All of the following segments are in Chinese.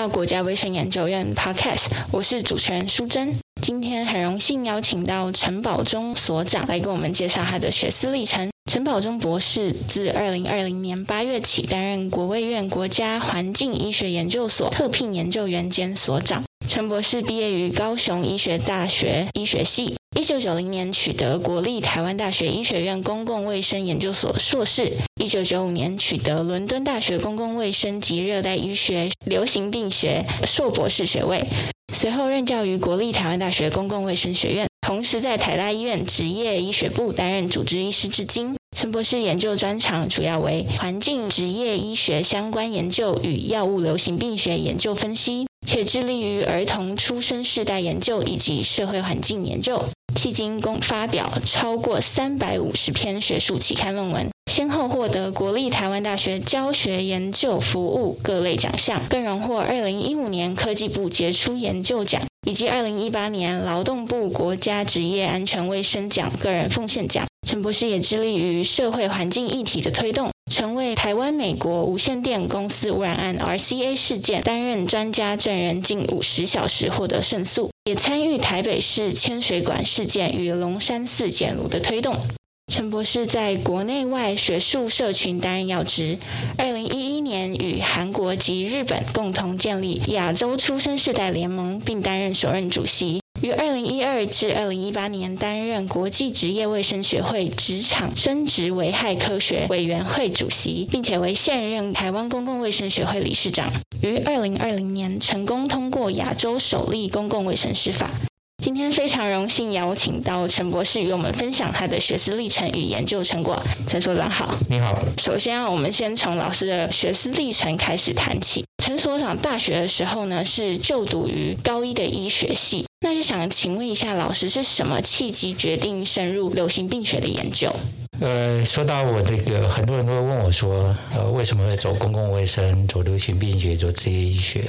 到国家卫生研究院 Podcast，我是主持人淑珍。今天很荣幸邀请到陈宝忠所长来给我们介绍他的学思历程。陈宝忠博士自二零二零年八月起担任国卫院国家环境医学研究所特聘研究员兼所长。陈博士毕业于高雄医学大学医学系，一九九零年取得国立台湾大学医学院公共卫生研究所硕士，一九九五年取得伦敦大学公共卫生及热带医学流行病学硕博士学位。随后任教于国立台湾大学公共卫生学院，同时在台大医院职业医学部担任主治医师至今。陈博士研究专长主要为环境职业医学相关研究与药物流行病学研究分析，且致力于儿童出生世代研究以及社会环境研究。迄今共发表超过三百五十篇学术期刊论文，先后获得国立台湾大学教学研究服务各类奖项，更荣获二零一五年科技部杰出研究奖以及二零一八年劳动部国家职业安全卫生奖个人奉献奖。陈博士也致力于社会环境议题的推动。曾为台湾美国无线电公司污染案 （RCA） 事件担任专家证人近五十小时，获得胜诉，也参与台北市千水馆事件与龙山寺检炉的推动。陈博士在国内外学术社群担任要职。二零一一年与韩国及日本共同建立亚洲出生世代联盟，并担任首任主席。于二零一二至二零一八年担任国际职业卫生学会职场生殖危害科学委员会主席，并且为现任台湾公共卫生学会理事长。于二零二零年成功通过亚洲首例公共卫生师法。今天非常荣幸邀请到陈博士与我们分享他的学思历程与研究成果。陈所长好，你好。首先啊，我们先从老师的学思历程开始谈起。陈所长大学的时候呢，是就读于高一的医学系。那就想请问一下老师，是什么契机决定深入流行病学的研究？呃，说到我这个，很多人都会问我说，呃，为什么会走公共卫生、走流行病学、走职业医学？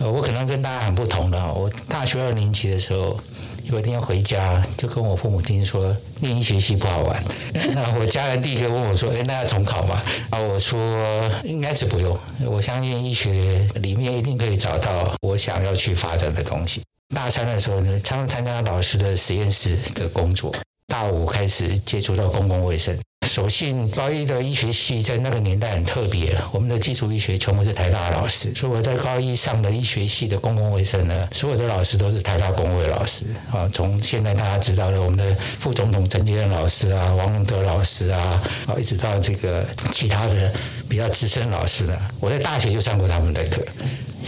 呃，我可能跟大家很不同的。我大学二年级的时候，有一天回家，就跟我父母亲说，念医学系不好玩。那我家人第一个问我说，哎，那要重考吗？啊，我说应该是不用。我相信医学里面一定可以找到我想要去发展的东西。大三的时候呢，常常参加老师的实验室的工作。大五开始接触到公共卫生。所幸高一的医学系在那个年代很特别，我们的基础医学全部是台大的老师，所以我在高一上的医学系的公共卫生呢，所有的老师都是台大公卫老师啊。从现在大家知道的我们的副总统陈杰任老师啊、王龙德老师啊，啊，一直到这个其他的比较资深老师呢，我在大学就上过他们的课。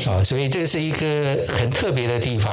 啊，所以这是一个很特别的地方。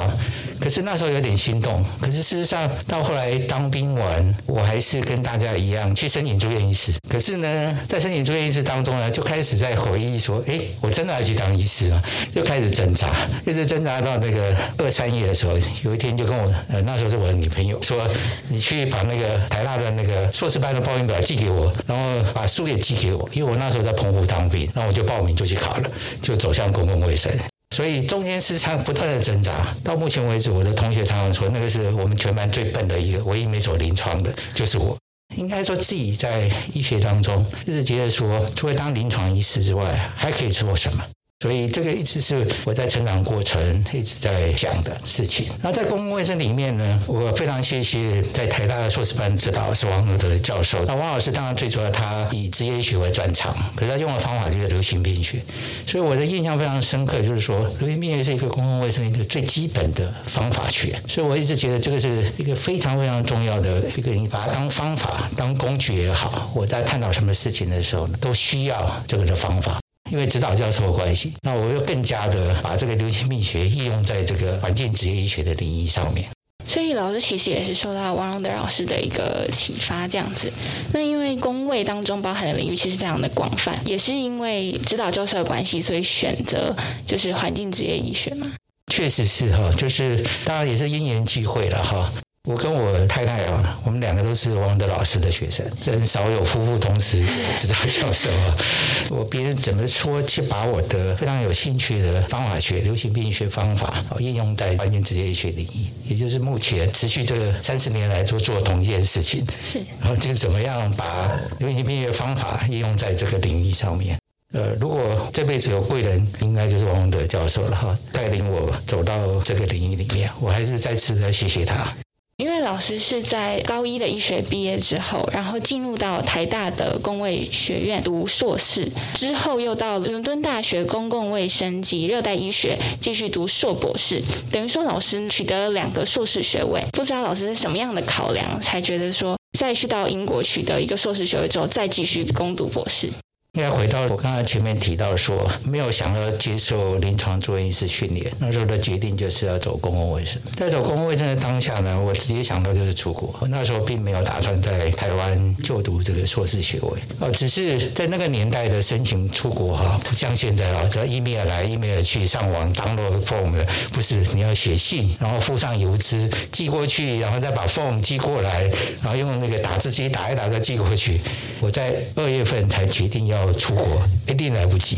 可是那时候有点心动。可是事实上，到后来当兵完，我还是跟大家一样去申请住院医师。可是呢，在申请住院医师当中呢，就开始在回忆说：“哎，我真的要去当医师吗？”就开始挣扎，一直挣扎到那个二三月的时候，有一天就跟我，那时候是我的女朋友说：“你去把那个台大的那个硕士班的报名表寄给我，然后把书也寄给我，因为我那时候在澎湖当兵，然后我就报名就去考了，就走向公共卫生。”所以中间时常不断的挣扎，到目前为止，我的同学常常说，那个是我们全班最笨的一个，唯一没走临床的，就是我。应该说自己在医学当中，一直觉得说，除了当临床医师之外，还可以做什么？所以这个一直是我在成长过程一直在想的事情。那在公共卫生里面呢，我非常谢谢在台大的硕士班指导是王德教授。那王老师当然最主要他以职业医学为专长，可是他用的方法就是流行病学。所以我的印象非常深刻，就是说流行病学是一个公共卫生一个最基本的方法学。所以我一直觉得这个是一个非常非常重要的一个，你把它当方法当工具也好，我在探讨什么事情的时候，都需要这个的方法。因为指导教授的关系，那我又更加的把这个流行病学应用在这个环境职业医学的领域上面。所以老师其实也是受到王荣德老师的一个启发，这样子。那因为工位当中包含的领域其实非常的广泛，也是因为指导教授的关系，所以选择就是环境职业医学嘛。确实是哈，就是当然也是因缘际会了哈。我跟我太太啊，我们两个都是王德老师的学生，很少有夫妇同时指导教授啊。我别人怎么说，去把我的非常有兴趣的方法学、流行病学方法应用在环境职业医学领域，也就是目前持续这三十年来做做同一件事情。是，然后就怎么样把流行病学方法应用在这个领域上面。呃，如果这辈子有贵人，应该就是王宏德教授了哈，带领我走到这个领域里面，我还是再次的谢谢他。因为老师是在高一的医学毕业之后，然后进入到台大的公卫学院读硕士，之后又到伦敦大学公共卫生及热带医学继续读硕博士，等于说老师取得了两个硕士学位。不知道老师是什么样的考量，才觉得说再去到英国取得一个硕士学位之后，再继续攻读博士？应该回到我刚才前面提到说，没有想要接受临床住院医师训练，那时候的决定就是要走公共卫生。在走公共卫生的当下呢，我直接想到就是出国。我那时候并没有打算在台湾就读这个硕士学位，哦，只是在那个年代的申请出国哈，不像现在啊，只要 email 来 email 去，上网 download form 的，不是你要写信，然后附上邮资寄过去，然后再把 form 寄过来，然后用那个打字机打一打再寄过去。我在二月份才决定要。出国一定来不及，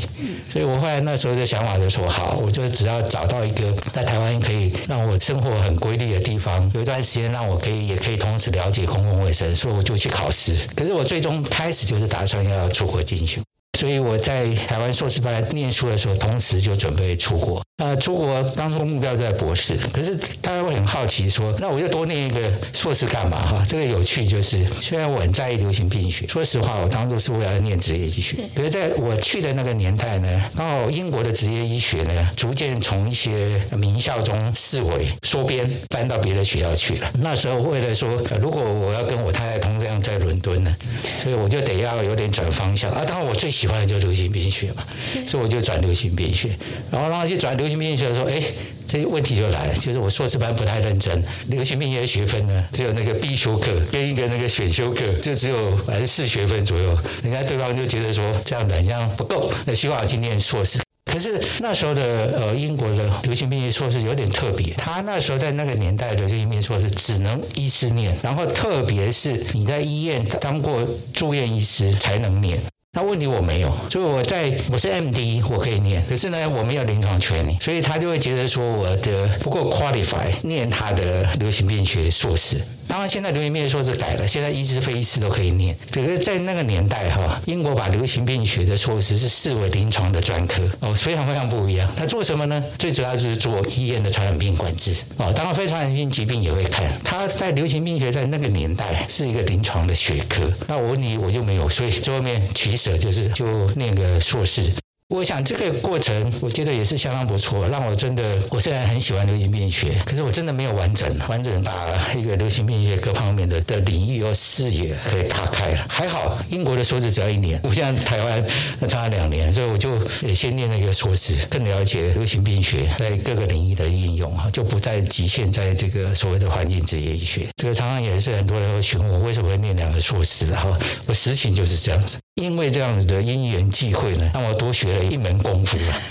所以我后来那时候的想法就说：好，我就只要找到一个在台湾可以让我生活很规律的地方，有一段时间让我可以也可以同时了解公共卫生，所以我就去考试。可是我最终开始就是打算要出国进修。所以我在台湾硕士班念书的时候，同时就准备出国。那出国当初目标在博士，可是大家会很好奇说，那我就多念一个硕士干嘛？哈，这个有趣就是，虽然我很在意流行病学，说实话，我当初是为了念职业医学。可是在我去的那个年代呢，刚好英国的职业医学呢，逐渐从一些名校中视为缩编，搬到别的学校去了。那时候为了说，如果我要跟我太太同样在伦敦呢，所以我就得要有点转方向啊。当然我最喜欢的就流行病学嘛，所以我就转流行病学，然后让他去转流。行病学的时候，哎，这问题就来了，就是我硕士班不太认真。流行病学学分呢，只有那个必修课跟一个那个选修课，就只有还是四学分左右。人家对方就觉得说这样子好像不够，那希望我去念硕士。可是那时候的呃英国的流行病学硕士有点特别，他那时候在那个年代的流行病学硕士只能医师念，然后特别是你在医院当过住院医师才能念。那问题我没有，所以我在我是 MD，我可以念，可是呢，我没有临床权利，所以他就会觉得说我的不够 qualify 念他的流行病学硕士。当然，现在流行病学硕士改了，现在医师、非医师都可以念。这个在那个年代哈，英国把流行病学的硕士是视为临床的专科哦，非常非常不一样。他做什么呢？最主要就是做医院的传染病管制哦，当然非传染病疾病也会看。他在流行病学在那个年代是一个临床的学科。那我问你，我就没有，所以最后面取舍就是就念个硕士。我想这个过程，我觉得也是相当不错，让我真的，我虽然很喜欢流行病学，可是我真的没有完整完整把一个流行病学各方面的的领域和视野可以打开了。还好，英国的硕士只要一年，不像台湾差两年，所以我就也先念那个硕士，更了解流行病学在各个领域的应用啊，就不再局限在这个所谓的环境职业医学。这个常常也是很多人会询问我为什么会念两个硕士，然后我实情就是这样子。因为这样子的因缘际会呢，让我多学了一门功夫了。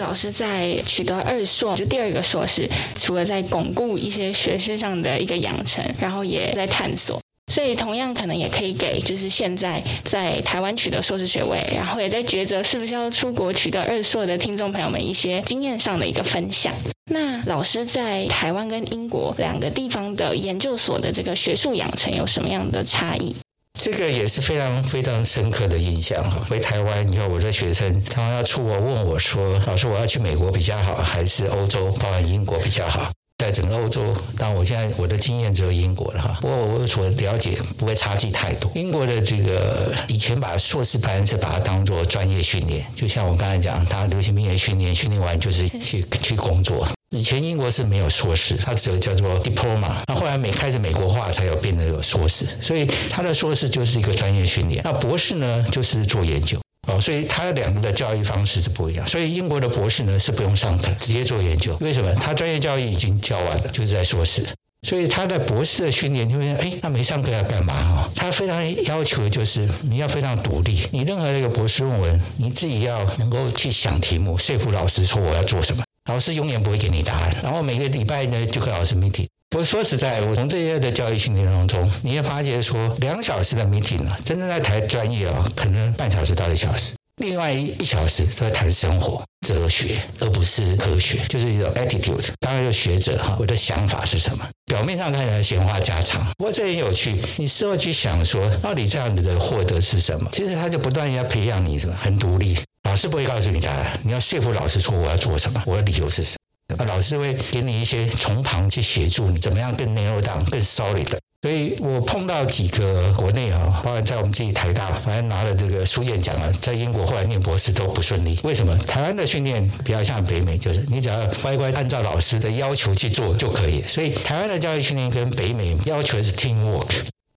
老师在取得二硕，就第二个硕士，除了在巩固一些学识上的一个养成，然后也在探索。所以同样可能也可以给，就是现在在台湾取得硕士学位，然后也在抉择是不是要出国取得二硕的听众朋友们一些经验上的一个分享。那老师在台湾跟英国两个地方的研究所的这个学术养成有什么样的差异？这个也是非常非常深刻的印象。回台湾以后，我的学生他们要出国问我说：“老师，我要去美国比较好，还是欧洲，包含英国比较好？”在整个欧洲，但我现在我的经验只有英国了哈。不过我所了解不会差距太多。英国的这个以前把硕士班是把它当做专业训练，就像我刚才讲，他流行病学训练，训练完就是去去工作。以前英国是没有硕士，它只有叫做 diploma。那后来美开始美国化，才有变得有硕士。所以他的硕士就是一个专业训练。那博士呢，就是做研究哦。所以他两个的教育方式是不一样。所以英国的博士呢是不用上课，直接做研究。为什么？他专业教育已经教完了，就是在硕士。所以他的博士的训练，就会哎，那没上课要干嘛哈？他非常要求就是你要非常独立。你任何一个博士论文，你自己要能够去想题目，说服老师说我要做什么。老师永远不会给你答案，然后每个礼拜呢就跟老师 meeting。我说实在，我从这些的教育训练当中，你会发觉说，两小时的 meeting 啊，真正在谈专业啊，可能半小时到一小时，另外一小时都在谈生活、哲学，而不是科学，就是一种 attitude。当然有学者哈，我的想法是什么？表面上看起来闲话家常，不过这很有趣。你事后去想说，到底这样子的获得是什么？其实他就不断要培养你什么，很独立。老师不会告诉你答案，你要说服老师说我要做什么，我的理由是什么。老师会给你一些从旁去协助你，怎么样更 narrow、更 solid。所以我碰到几个国内啊，包括在我们自己台大，反正拿了这个书卷奖啊，在英国后来念博士都不顺利。为什么？台湾的训练比较像北美，就是你只要乖乖按照老师的要求去做就可以。所以台湾的教育训练跟北美要求是 teamwork。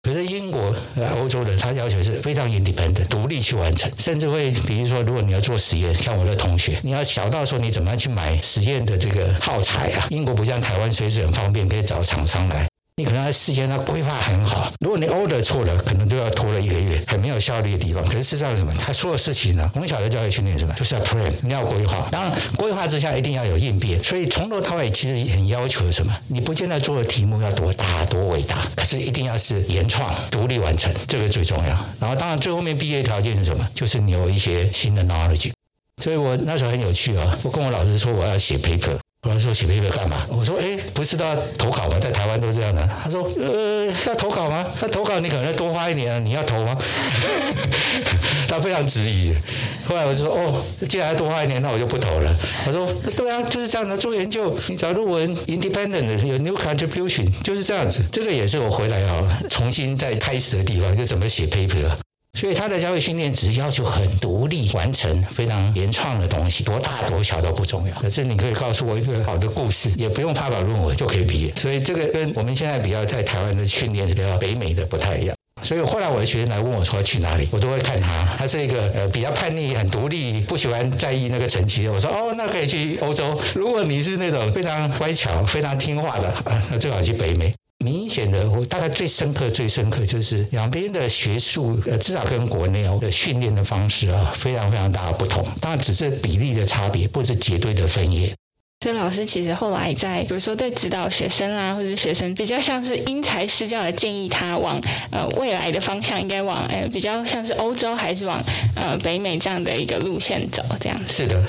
可是英国、欧洲人，他要求是非常 independent，独立去完成，甚至会，比如说，如果你要做实验，像我的同学，你要小到说你怎么样去买实验的这个耗材啊？英国不像台湾，随时很方便，可以找厂商来。你可能在事先他规划很好，如果你 order 错了，可能就要拖了一个月，很没有效率的地方。可是事实上什么？他所有事情呢？从小的教育训练什么？就是要 plan，你要规划。当然，规划之下一定要有应变。所以从头到尾其实很要求什么？你不见得做的题目要多大多伟大，可是一定要是原创、独立完成，这个最重要。然后当然最后面毕业条件是什么？就是你有一些新的 knowledge。所以我那时候很有趣啊，我跟我老师说我要写 paper。我来说写 paper 干嘛？我说哎，不是都要投稿吗？在台湾都这样的。他说呃，要投稿吗？那投稿你可能要多花一年啊，你要投吗？他非常质疑。后来我就说哦，既然要多花一年，那我就不投了。他说对啊，就是这样的。做研究，你找论文 independent 有 new contribution，就是这样子。这个也是我回来啊，重新再开始的地方，就怎么写 paper。所以他的教育训练只是要求很独立完成非常原创的东西，多大多小都不重要。可是你可以告诉我一个好的故事，也不用发表论文就可以毕业。所以这个跟我们现在比较在台湾的训练是比较北美的不太一样。所以后来我的学生来问我说去哪里，我都会看他。他是一个呃比较叛逆、很独立、不喜欢在意那个成绩的。我说哦，那可以去欧洲。如果你是那种非常乖巧、非常听话的啊，那最好去北美。明显的，我大概最深刻、最深刻就是两边的学术，呃，至少跟国内的训练的方式啊，非常非常大的不同。当然，只是比例的差别，不是绝对的分野。所以老师其实后来在，比如说在指导学生啦，或者学生比较像是因材施教的建议他往呃未来的方向，应该往呃比较像是欧洲还是往呃北美这样的一个路线走，这样子。是的。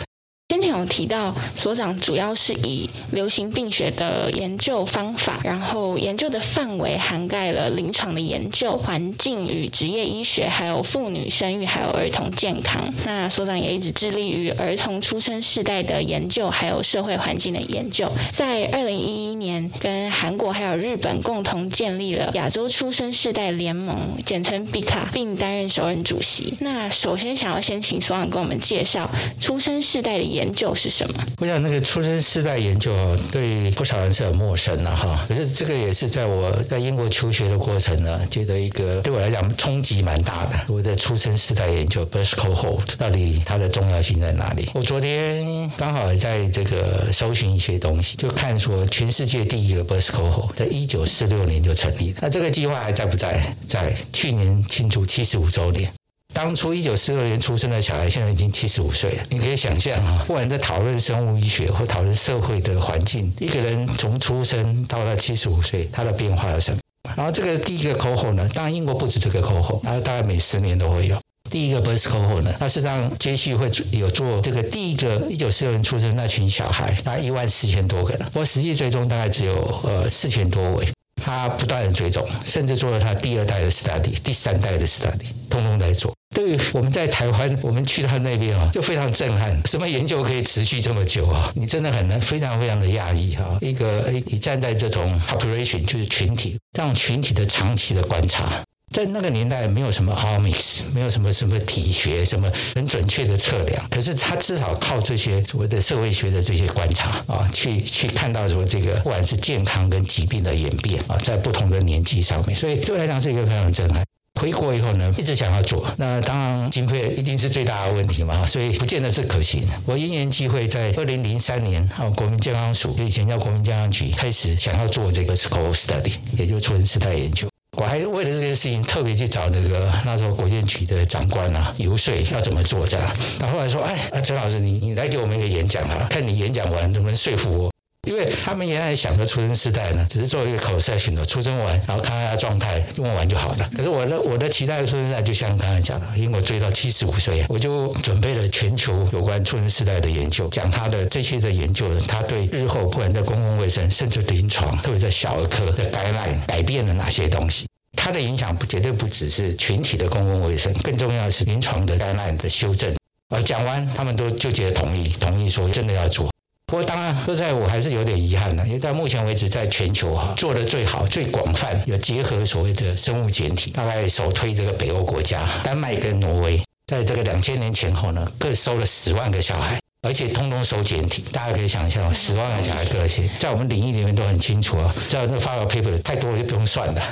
先前有提到，所长主要是以流行病学的研究方法，然后研究的范围涵盖了临床的研究、环境与职业医学，还有妇女生育，还有儿童健康。那所长也一直致力于儿童出生世代的研究，还有社会环境的研究。在二零一一年，跟韩国还有日本共同建立了亚洲出生世代联盟，简称 BICA，并担任首任主席。那首先想要先请所长跟我们介绍出生世代的研。研究是什么？我想那个出生世代研究对不少人是很陌生的哈。可是这个也是在我在英国求学的过程呢，觉得一个对我来讲冲击蛮大的。我的出生世代研究 birth cohort 到底它的重要性在哪里？我昨天刚好在这个搜寻一些东西，就看说全世界第一个 birth cohort 在一九四六年就成立了。那这个计划还在不在？在去年庆祝七十五周年。当初一九四六年出生的小孩，现在已经七十五岁了。你可以想象啊，不管在讨论生物医学或讨论社会的环境，一个人从出生到了七十五岁，他的变化有什么？然后这个第一个 cohort 呢，当然英国不止这个 cohort，它大概每十年都会有第一个 birth cohort 呢。它实际上接续会有做这个第一个一九四六年出生那群小孩，大概一万四千多个人，不过实际追踪大概只有呃四千多位。他不断的追踪，甚至做了他第二代的 study，第三代的 study，通通在做。对于我们在台湾，我们去他那边啊，就非常震撼。什么研究可以持续这么久啊？你真的很难，非常非常的讶异哈。一个，你站在这种 operation 就是群体，这种群体的长期的观察，在那个年代没有什么 omics，没有什么什么体学，什么很准确的测量。可是他至少靠这些所谓的社会学的这些观察啊，去去看到说这个不管是健康跟疾病的演变啊，在不同的年纪上面，所以对我来讲是一个非常震撼。回国以后呢，一直想要做，那当然经费一定是最大的问题嘛，所以不见得是可行。我因缘际会在二零零三年，还有国民健康署，以前叫国民健康局，开始想要做这个 school study，也就是出生世代研究。我还为了这件事情特别去找那个那时候国建局的长官啊游说要怎么做这样。他后来说，哎，陈老师，你你来给我们一个演讲啊，看你演讲完能不能说服我。因为他们原来想的出生世代呢，只是做一个口塞型的出生完，然后看看他状态，问完就好了。可是我的我的期待的出生世代，就像刚才讲的，因为我追到七十五岁，我就准备了全球有关出生世代的研究，讲他的这些的研究，他对日后不管在公共卫生，甚至临床，特别在小儿科的感染改变了哪些东西，它的影响不绝对不只是群体的公共卫生，更重要的是临床的感染的修正。呃，讲完他们都就觉得同意，同意说真的要做。不过当然，说实在我还是有点遗憾的，因为到目前为止，在全球哈做的最好、最广泛，有结合所谓的生物检体，大概首推这个北欧国家丹麦跟挪威，在这个两千年前后呢，各收了十万个小孩。而且通通收检体，大家可以想象，十万个小孩个性，在我们领域里面都很清楚啊。在那发表 paper 太多了就不用算了，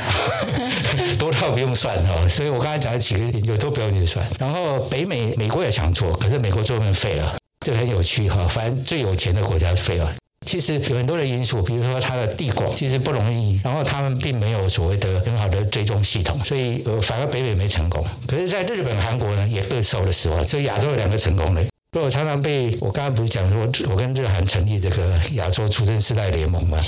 多到不用算哦。所以我刚才讲的几个研究都不用去算。然后北美美国也想做，可是美国做不废了，这个很有趣哈。反正最有钱的国家废了。其实有很多的因素，比如说它的地广，其实不容易。然后他们并没有所谓的很好的追踪系统，所以呃反而北美没成功。可是，在日本、韩国呢，也各收了十万。所以亚洲有两个成功的。所以我常常被我刚刚不是讲说，我跟日韩成立这个亚洲出生世代联盟吗？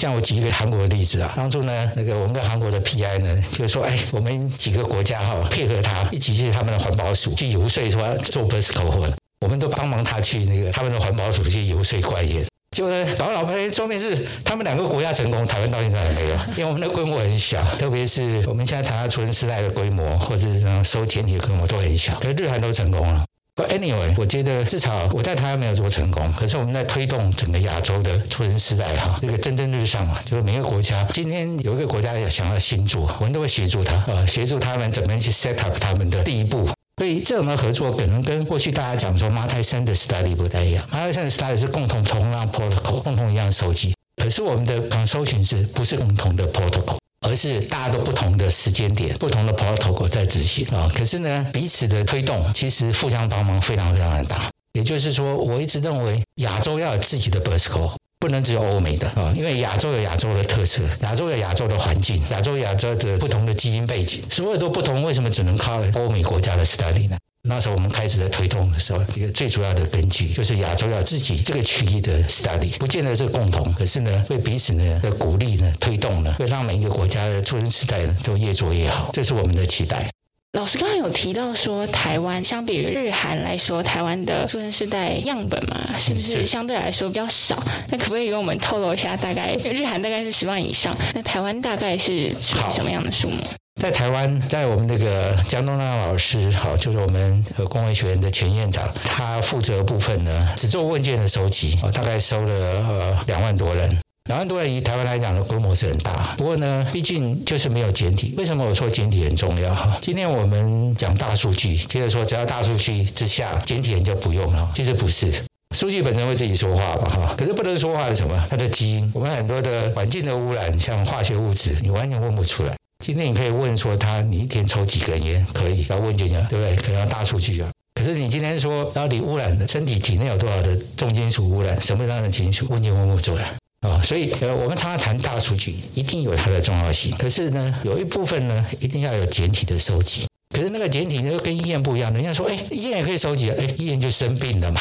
像我举一个韩国的例子啊，当初呢，那个我们跟韩国的 PI 呢，就说，哎，我们几个国家哈配合他一起去他们的环保署去游说，说做 Buzzcover，都帮忙他去那个他们的环保署去游说官员。结果呢，搞老半天，说明是他们两个国家成功，台湾到现在还没有，因为我们的规模很小，特别是我们现在台湾出生世代的规模，或者是收钱体的规模都很小，可是日韩都成功了。Anyway，我觉得至少我在台湾没有做成功，可是我们在推动整个亚洲的出生世代哈，这个蒸蒸日上嘛，就是每个国家今天有一个国家要想要新做，我们都会协助他啊，协助他们怎么样去 set up 他们的第一步。所以这种的合作可能跟过去大家讲说 multi-center study 不太一样，multi-center study 是共同同样 protocol，共同一样收集，可是我们的 consortium 是不是共同的 protocol？而是大家都不同的时间点、不同的 protocol 在执行啊。可是呢，彼此的推动其实互相帮忙非常非常的大。也就是说，我一直认为亚洲要有自己的 Buzzcode，不能只有欧美的啊。因为亚洲有亚洲的特色，亚洲有亚洲的环境，亚洲亚洲的不同的基因背景，所有都不同，为什么只能靠欧美国家的 study 呢？那时候我们开始在推动的时候，一个最主要的根据就是亚洲要自己这个区域的 study，不见得是共同，可是呢，为彼此呢的鼓励呢，推动呢，会让每一个国家的出生世代呢都越做越好，这是我们的期待。老师刚刚有提到说，台湾相比于日韩来说，台湾的出生世代样本嘛，是不是相对来说比较少？那可不可以给我们透露一下，大概日韩大概是十万以上，那台湾大概是什么样的数目？在台湾，在我们那个江东亮老师，好，就是我们工卫学院的前院长，他负责的部分呢，只做问卷的收集，大概收了呃两万多人，两万多人以台湾来讲的规模是很大。不过呢，毕竟就是没有简体。为什么我说简体很重要？哈，今天我们讲大数据，接着说只要大数据之下，简体人就不用了。其实不是，数据本身会自己说话吧？哈，可是不能说话是什么？它的基因。我们很多的环境的污染，像化学物质，你完全问不出来。今天你可以问说他，你一天抽几根烟？可以，要问就讲，对不对？可能要大数据啊。可是你今天说，到底污染的身体体内有多少的重金属污染？什么样的金属？问就问不出来啊。所以呃，我们常常谈大数据，一定有它的重要性。可是呢，有一部分呢，一定要有简体的收集。可是那个简体呢，又跟医院不一样。人家说，哎，医院也可以收集，哎，医院就生病了嘛。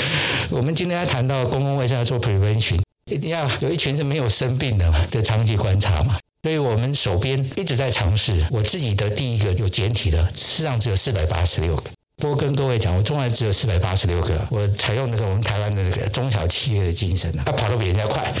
我们今天要谈到公共卫生要做 prevention，一定要有一群是没有生病的嘛，的长期观察嘛。所以我们手边一直在尝试。我自己的第一个有简体的，事实上只有四百八十六个。多跟各位讲，我中来只有四百八十六个。我采用那个我们台湾的那个中小企业的精神啊，他跑得比人家快。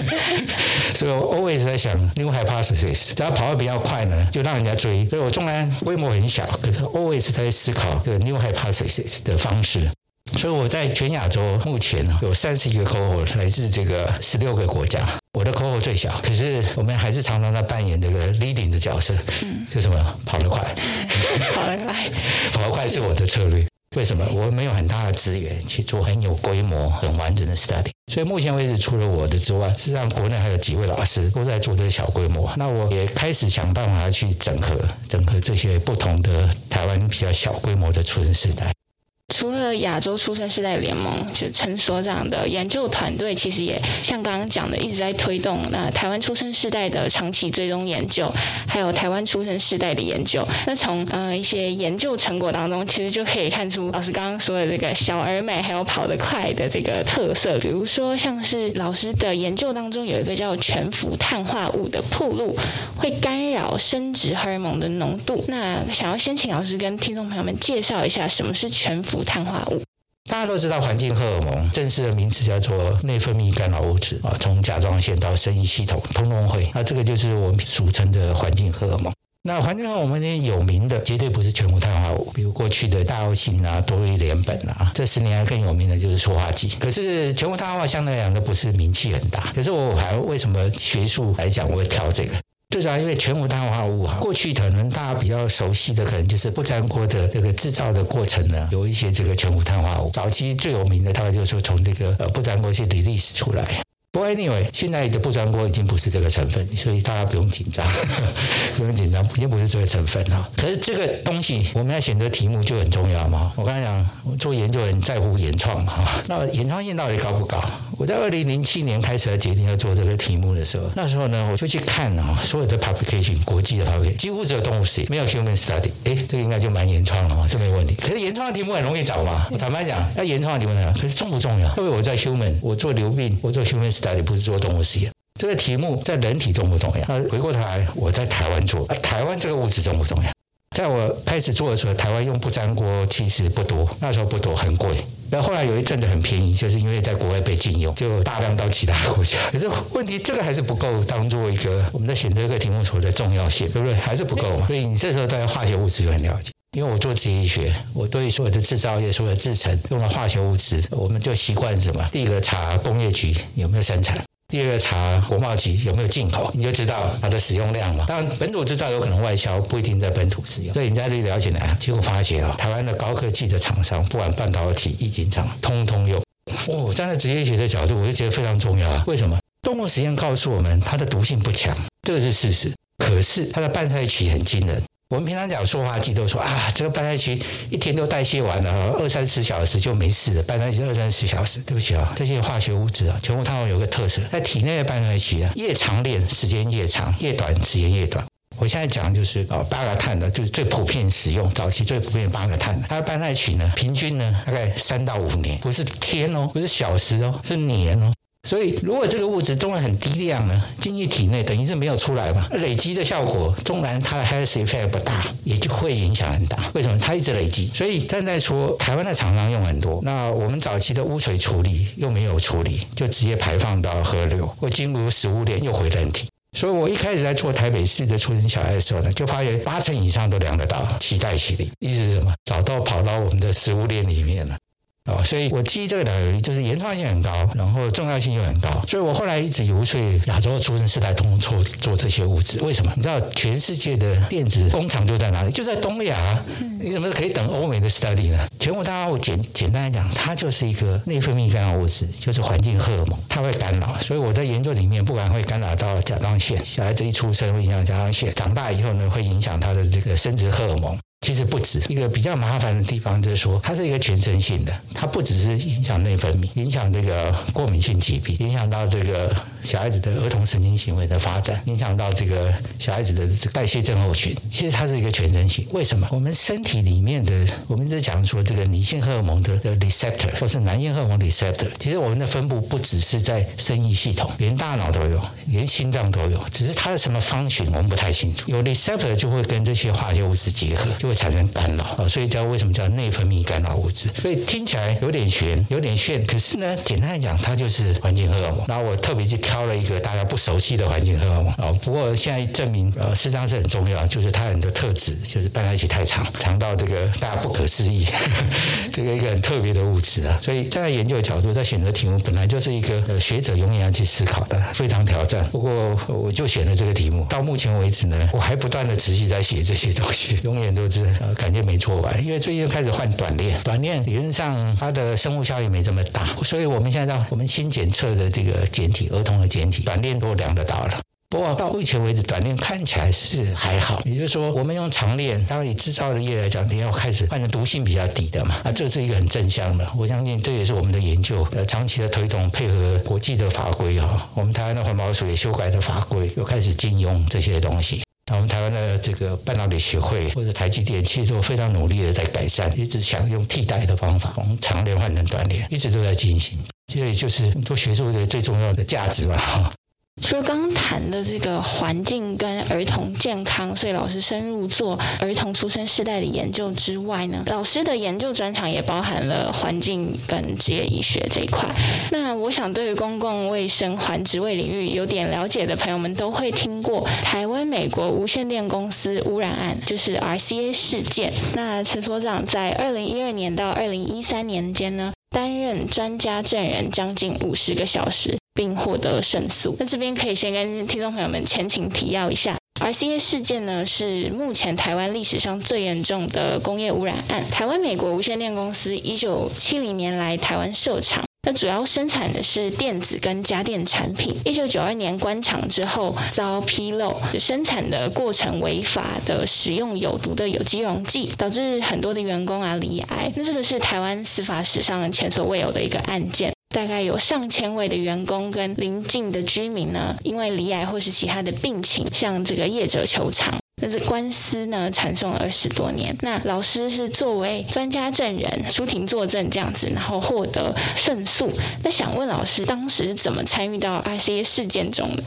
所以我 always 在想，new hypothesis，只要跑得比较快呢，就让人家追。所以我中来规模很小，可是 always 在思考这个 new hypothesis 的方式。所以我在全亚洲目前呢，有三十一个 cohort 来自这个十六个国家。我的 cohort 最小，可是我们还是常常在扮演这个 leading 的角色。嗯，是什么？跑得快，跑得快，跑得快是我的策略。为什么？我没有很大的资源去做很有规模、很完整的 study。所以目前为止，除了我的之外，实际上国内还有几位老师都在做这个小规模。那我也开始想办法去整合、整合这些不同的台湾比较小规模的出生世代。除了亚洲出生世代联盟，就陈所长的研究团队，其实也像刚刚讲的，一直在推动那台湾出生世代的长期追踪研究，还有台湾出生世代的研究。那从呃一些研究成果当中，其实就可以看出老师刚刚说的这个小而美，还有跑得快的这个特色。比如说，像是老师的研究当中有一个叫全氟碳化物的铺路，会干扰生殖荷尔蒙的浓度。那想要先请老师跟听众朋友们介绍一下，什么是全氟碳化物，大家都知道，环境荷尔蒙正式的名词叫做内分泌干扰物质啊，从甲状腺到生殖系统通通会，那这个就是我们俗称的环境荷尔蒙。那环境荷我们那有名的绝对不是全无碳化物，比如过去的大奥辛啊、多氯联苯啊，这十年来更有名的就是塑化剂。可是全无碳化相对来讲都不是名气很大。可是我还为什么学术来讲我会挑这个？最主要因为全无碳化物哈，过去可能大家比较熟悉的可能就是不粘锅的这个制造的过程呢，有一些这个全无碳化物。早期最有名的大概就是说从这个呃不粘锅去 release 出来。不过 anyway，现在的不粘锅已经不是这个成分，所以大家不用紧张，不用紧张，已经不是这个成分了。可是这个东西，我们要选择题目就很重要嘛。我刚才讲，做研究很在乎原创嘛。那原创性到底高不高？我在二零零七年开始决定要做这个题目的时候，那时候呢，我就去看啊，所有的 publication，国际的 publication，几乎只有动物实验，没有 human study。哎，这个应该就蛮原创了嘛，这没问题。可是原创的题目很容易找嘛。我坦白讲，那原创的题目呢，可是重不重要？因为我在 human，我做流病，我做 human。study，不是做动物实验，这个题目在人体重不重要？那回过头来，我在台湾做，台湾这个物质重不重要？在我开始做的时候，台湾用不粘锅其实不多，那时候不多，很贵。然后后来有一阵子很便宜，就是因为在国外被禁用，就大量到其他国家。可 是问题，这个还是不够当做一个我们在选择一个题目所的重要性，对不对？还是不够嘛。所以你这时候对化学物质就很了解。因为我做职业医学，我对所有的制造业、所有的制成用了化学物质，我们就习惯什么？第一个查工业局有没有生产，第二个查国贸局有没有进口，你就知道它的使用量嘛。当然，本土制造有可能外销，不一定在本土使用。所以人家就了解呢，结果发现啊，台湾的高科技的厂商，不管半导体、液晶厂，通通用。哦，站在职业学的角度，我就觉得非常重要啊。为什么？动物实验告诉我们，它的毒性不强，这个是事实。可是它的半衰期很惊人。我们平常讲塑化剂都说啊，这个半衰期一天都代谢完了，二三十小时就没事了。半衰期二三十小时，对不起啊，这些化学物质啊，全部它们有个特色，在体内的半衰期啊，越长链时间越长，越短时间越短。我现在讲就是哦，八个碳的，就是最普遍使用，早期最普遍八个碳，它的半衰期呢，平均呢大概三到五年，不是天哦，不是小时哦，是年哦。所以，如果这个物质中了很低量呢，进入体内，等于是没有出来嘛。累积的效果，纵然它的 health effect 不大，也就会影响很大。为什么？它一直累积。所以，站在说台湾的厂商用很多，那我们早期的污水处理又没有处理，就直接排放到河流，或进入食物链又回人体。所以我一开始在做台北市的出生小孩的时候呢，就发现八成以上都量得到脐带血粒，意思是什么？早都跑到我们的食物链里面了。哦，所以我基于这个理由，就是原创性很高，然后重要性又很高，所以我后来一直游说亚洲出生世代通通做做这些物质。为什么？你知道全世界的电子工厂就在哪里？就在东亚。你怎么可以等欧美的 study 呢？全部大家我简简单来讲，它就是一个内分泌干扰物质，就是环境荷尔蒙，它会干扰。所以我在研究里面，不管会干扰到甲状腺，小孩子一出生会影响甲状腺，长大以后呢会影响他的这个生殖荷尔蒙。其实不止一个比较麻烦的地方，就是说它是一个全身性的，它不只是影响内分泌，影响这个过敏性疾病，影响到这个小孩子的儿童神经行为的发展，影响到这个小孩子的这代谢症候群。其实它是一个全身性。为什么？我们身体里面的，我们在讲说这个女性荷尔蒙的的 receptor，或是男性荷尔蒙 receptor，其实我们的分布不只是在生育系统，连大脑都有，连心脏都有，只是它的什么 function 我们不太清楚。有 receptor 就会跟这些化学物质结合，就会产生干扰啊，所以叫为什么叫内分泌干扰物质？所以听起来有点悬，有点炫。可是呢，简单来讲，它就是环境荷尔蒙。然后我特别去挑了一个大家不熟悉的环境荷尔蒙啊。不过现在证明，呃，事实上是很重要，就是它很多特质，就是拌在一起太长，长到这个大家不可思议，这个一个很特别的物质啊。所以站在研究的角度，在选择题目，本来就是一个呃学者永远要去思考的，非常挑战。不过我就选了这个题目，到目前为止呢，我还不断的持续在写这些东西，永远都是。感觉没做完，因为最近开始换短链，短链理论上它的生物效应没这么大，所以我们现在到我们新检测的这个检体，儿童的检体，短链都量得到了。不过到目前为止，短链看起来是还好，也就是说，我们用长链，当然以制造的业来讲，你要开始换成毒性比较低的嘛，啊，这是一个很正向的。我相信这也是我们的研究，呃，长期的推动，配合国际的法规啊，我们台湾的环保署也修改的法规，又开始禁用这些东西。那我们台湾的这个半导体协会或者台积电，其实都非常努力的在改善，一直想用替代的方法，从长链换成短链，一直都在进行。这也就是做学术的最重要的价值吧。除了刚谈的这个环境跟儿童健康，所以老师深入做儿童出生世代的研究之外呢，老师的研究专长也包含了环境跟职业医学这一块。那我想，对于公共卫生环职卫领域有点了解的朋友们，都会听过台湾美国无线电公司污染案，就是 RCA 事件。那陈所长在二零一二年到二零一三年间呢，担任专家证人将近五十个小时。并获得胜诉。那这边可以先跟听众朋友们前情提要一下，RCA 事件呢是目前台湾历史上最严重的工业污染案。台湾美国无线电公司一九七零年来台湾设厂，那主要生产的是电子跟家电产品。一九九二年关厂之后遭披露，生产的过程违法的使用有毒的有机溶剂，导致很多的员工啊罹癌。那这个是台湾司法史上前所未有的一个案件。大概有上千位的员工跟邻近的居民呢，因为罹癌或是其他的病情，向这个业者求偿。那这官司呢，缠讼了二十多年。那老师是作为专家证人出庭作证这样子，然后获得胜诉。那想问老师，当时是怎么参与到 RCA 事件中的？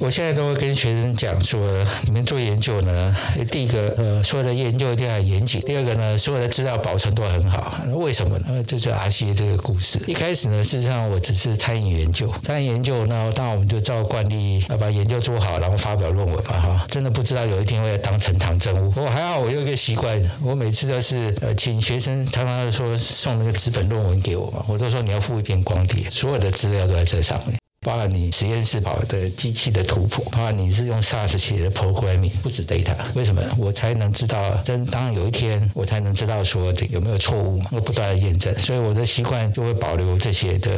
我现在都会跟学生讲说，你们做研究呢，第一个呃，所有的研究一定要严谨；第二个呢，所有的资料保存都很好。为什么呢？就是 RCA 这个故事。一开始呢，事实上我只是参与研究，参与研究，那当然我们就照惯例要把研究做好，然后发表论文嘛，哈。真的不知道有一天会当呈堂证物。不过还好，我有一个习惯，我每次都是呃，请学生常常说送那个纸本论文给我嘛，我都说你要附一片光碟，所有的资料都在这上面。包含你实验室跑的机器的图谱，包含你是用 SAS 写的 programming，不止 data。为什么？我才能知道，真当有一天我才能知道说这有没有错误嘛？我不断的验证，所以我的习惯就会保留这些的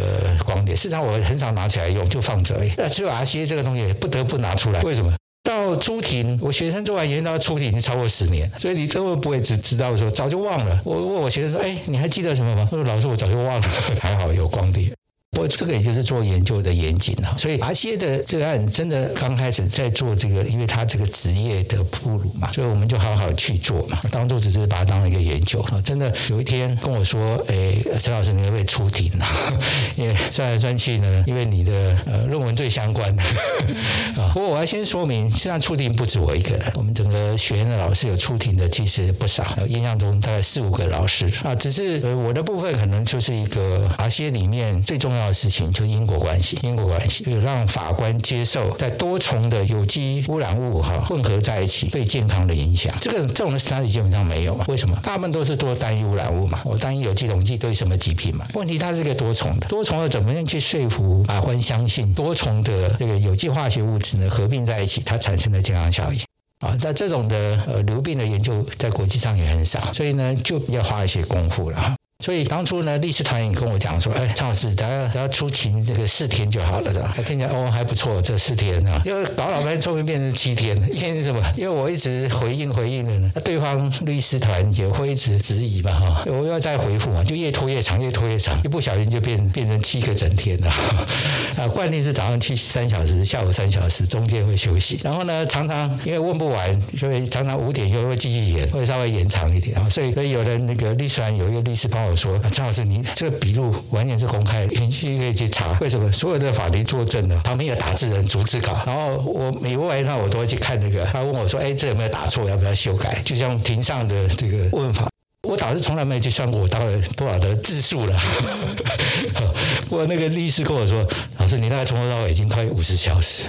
光碟。事实上，我很少拿起来用，就放着而已。那只有 RCA 这个东西不得不拿出来。为什么？到出庭，我学生做完研究到出庭已经超过十年，所以你真的不会只知道说早就忘了。我问我学生说：“哎，你还记得什么吗？”他说：“老师，我早就忘了。” 还好有光碟。不过这个也就是做研究的严谨哈，所以阿些的这个案真的刚开始在做这个，因为他这个职业的铺路嘛，所以我们就好好去做嘛，当做只是把它当一个研究啊。真的有一天跟我说，哎，陈老师你会不会出庭啊？因为算来算去呢，因为你的呃论文最相关的 啊。不过我要先说明，实际上出庭不止我一个人，我们整个学院的老师有出庭的其实不少，印象中大概四五个老师啊。只是呃我的部分可能就是一个阿些里面最重要的事情就是因果关系，因果关系就是让法官接受在多重的有机污染物哈混合在一起对健康的影响。这个这种的 study 基本上没有？为什么？他们都是多单一污染物嘛？我单一有机溶剂对什么疾病嘛？问题它是一个多重的，多重的怎么样去说服法官相信多重的这个有机化学物质呢合并在一起它产生的健康效益啊？那这种的呃流病的研究在国际上也很少，所以呢就要花一些功夫了。所以当初呢，律师团也跟我讲说：“哎，张老师，只要只要出庭这个四天就好了，是吧？”我听起来哦还不错，这四天啊，因为搞老半天终于变成七天了。因为什么？因为我一直回应回应的呢，对方律师团也会一直质疑嘛，哈，我要再回复嘛，就越拖越长，越拖越长，一不小心就变变成七个整天了。啊，惯例是早上去三小时，下午三小时，中间会休息。然后呢，常常因为问不完，所以常常五点又会继续延，会稍微延长一点啊。所以所以有的那个律师团有一个律师帮我。说张老师，你这个笔录完全是公开的，你可以去查。为什么所有的法庭作证的旁边有打字人逐字稿，然后我每问完他，我都会去看那个。他问我说：“哎，这有没有打错？要不要修改？”就像庭上的这个问法，我倒是从来没有去算过我到了多少的字数了。不过那个律师跟我说：“老师，你大概从头到尾已经快五十小时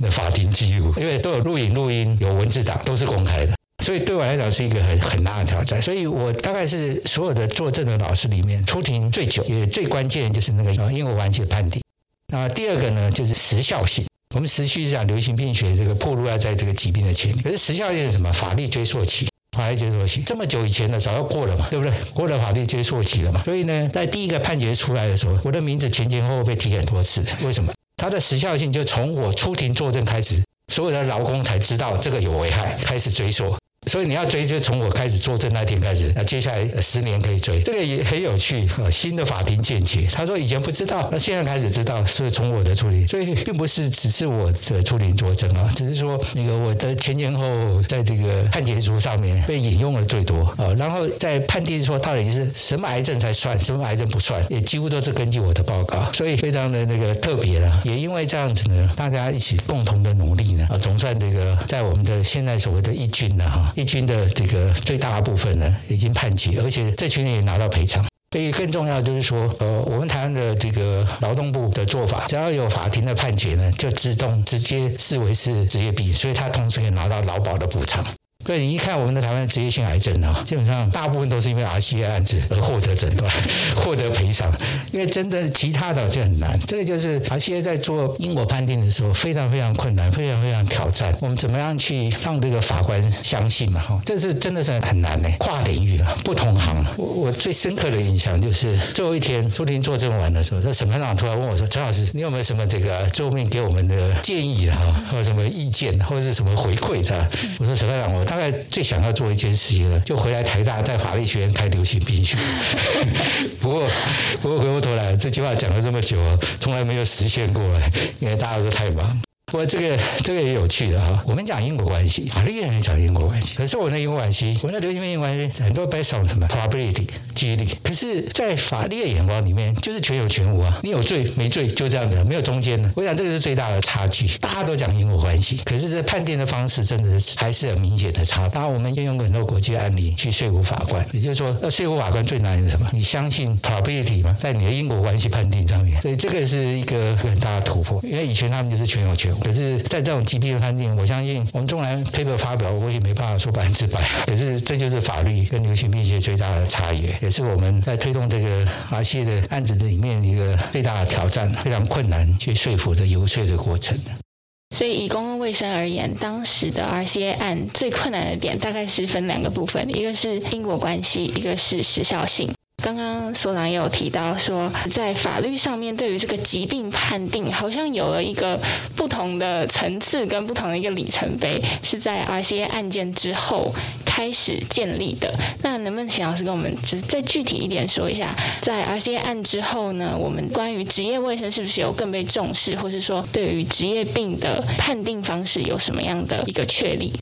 的法庭记录，因为都有录影、录音、有文字档，都是公开的。”所以对我来讲是一个很很大的挑战，所以我大概是所有的作证的老师里面出庭最久也最关键就是那个因果关系的判定。那第二个呢就是时效性，我们时序是讲流行病学这个破路要在这个疾病的前面，可是时效性是什么？法律追溯期，法律追溯期这么久以前的早要过了嘛，对不对？过了法律追溯期了嘛。所以呢，在第一个判决出来的时候，我的名字前前后后被提很多次，为什么？它的时效性就从我出庭作证开始，所有的劳工才知道这个有危害，开始追溯。所以你要追，就从我开始作证那天开始，那接下来十年可以追。这个也很有趣啊，新的法庭见解。他说以前不知道，那现在开始知道，是从我的处理，所以并不是只是我的出庭作证啊，只是说那个我的前前后在这个判决书上面被引用的最多啊。然后在判定说到底是什么癌症才算，什么癌症不算，也几乎都是根据我的报告，所以非常的那个特别了。也因为这样子呢，大家一起共同的努力呢，总算这个在我们的现在所谓的一军呢，哈，一军的这个最大的部分呢，已经判决，而且这群人也拿到赔偿。所以更重要就是说，呃，我们台湾的这个劳动部的做法，只要有法庭的判决呢，就自动直接视为是职业病，所以他同时也拿到劳保的补偿。所以你一看我们的台湾职业性癌症啊，基本上大部分都是因为 RCA 案子而获得诊断、获得赔偿，因为真的其他的就很难。这个就是 RCA 在做因果判定的时候非常非常困难、非常非常挑战。我们怎么样去让这个法官相信嘛？哈，这是真的是很难的，跨领域啊，不同行。我我最深刻的印象就是最后一天出庭作证完的时候，这审判长突然问我说：“陈老师，你有没有什么这个最后面给我们的建议啊？或者什么意见，或者是什么回馈的？”我说：“审判长，我当。”概最想要做一件事情了，就回来台大在法律学院开流行病学。不过，不过回过头来，这句话讲了这么久，从来没有实现过来，因为大家都太忙。不过这个这个也有趣的哈，我们讲因果关系，法律也很讲因果关系。可是我们的因果关系，我们的流行病因果关系很多 based on 什么 probability 几率。可是，在法律的眼光里面，就是全有全无啊，你有罪没罪就这样子，没有中间的。我想这个是最大的差距。大家都讲因果关系，可是这判定的方式真的是还是很明显的差。当然，我们应用很多国际案例去说服法官，也就是说，要说服法官最难的是什么？你相信 probability 吗？在你的因果关系判定上面，所以这个是一个很大的突破。因为以前他们就是全有全无。可是，在这种疾病的判定，我相信我们纵然 paper 发表，我也没办法说百分之百。可是，这就是法律跟流行病学最大的差异，也是我们在推动这个 RCA 的案子的里面一个最大的挑战，非常困难去说服的游说的过程。所以，以公共卫生而言，当时的 RCA 案最困难的点大概是分两个部分，一个是因果关系，一个是时效性。刚刚所长也有提到说，在法律上面对于这个疾病判定，好像有了一个不同的层次跟不同的一个里程碑，是在 RCA 案件之后开始建立的。那能不能请老师跟我们就是再具体一点说一下，在 RCA 案之后呢，我们关于职业卫生是不是有更被重视，或是说对于职业病的判定方式有什么样的一个确立？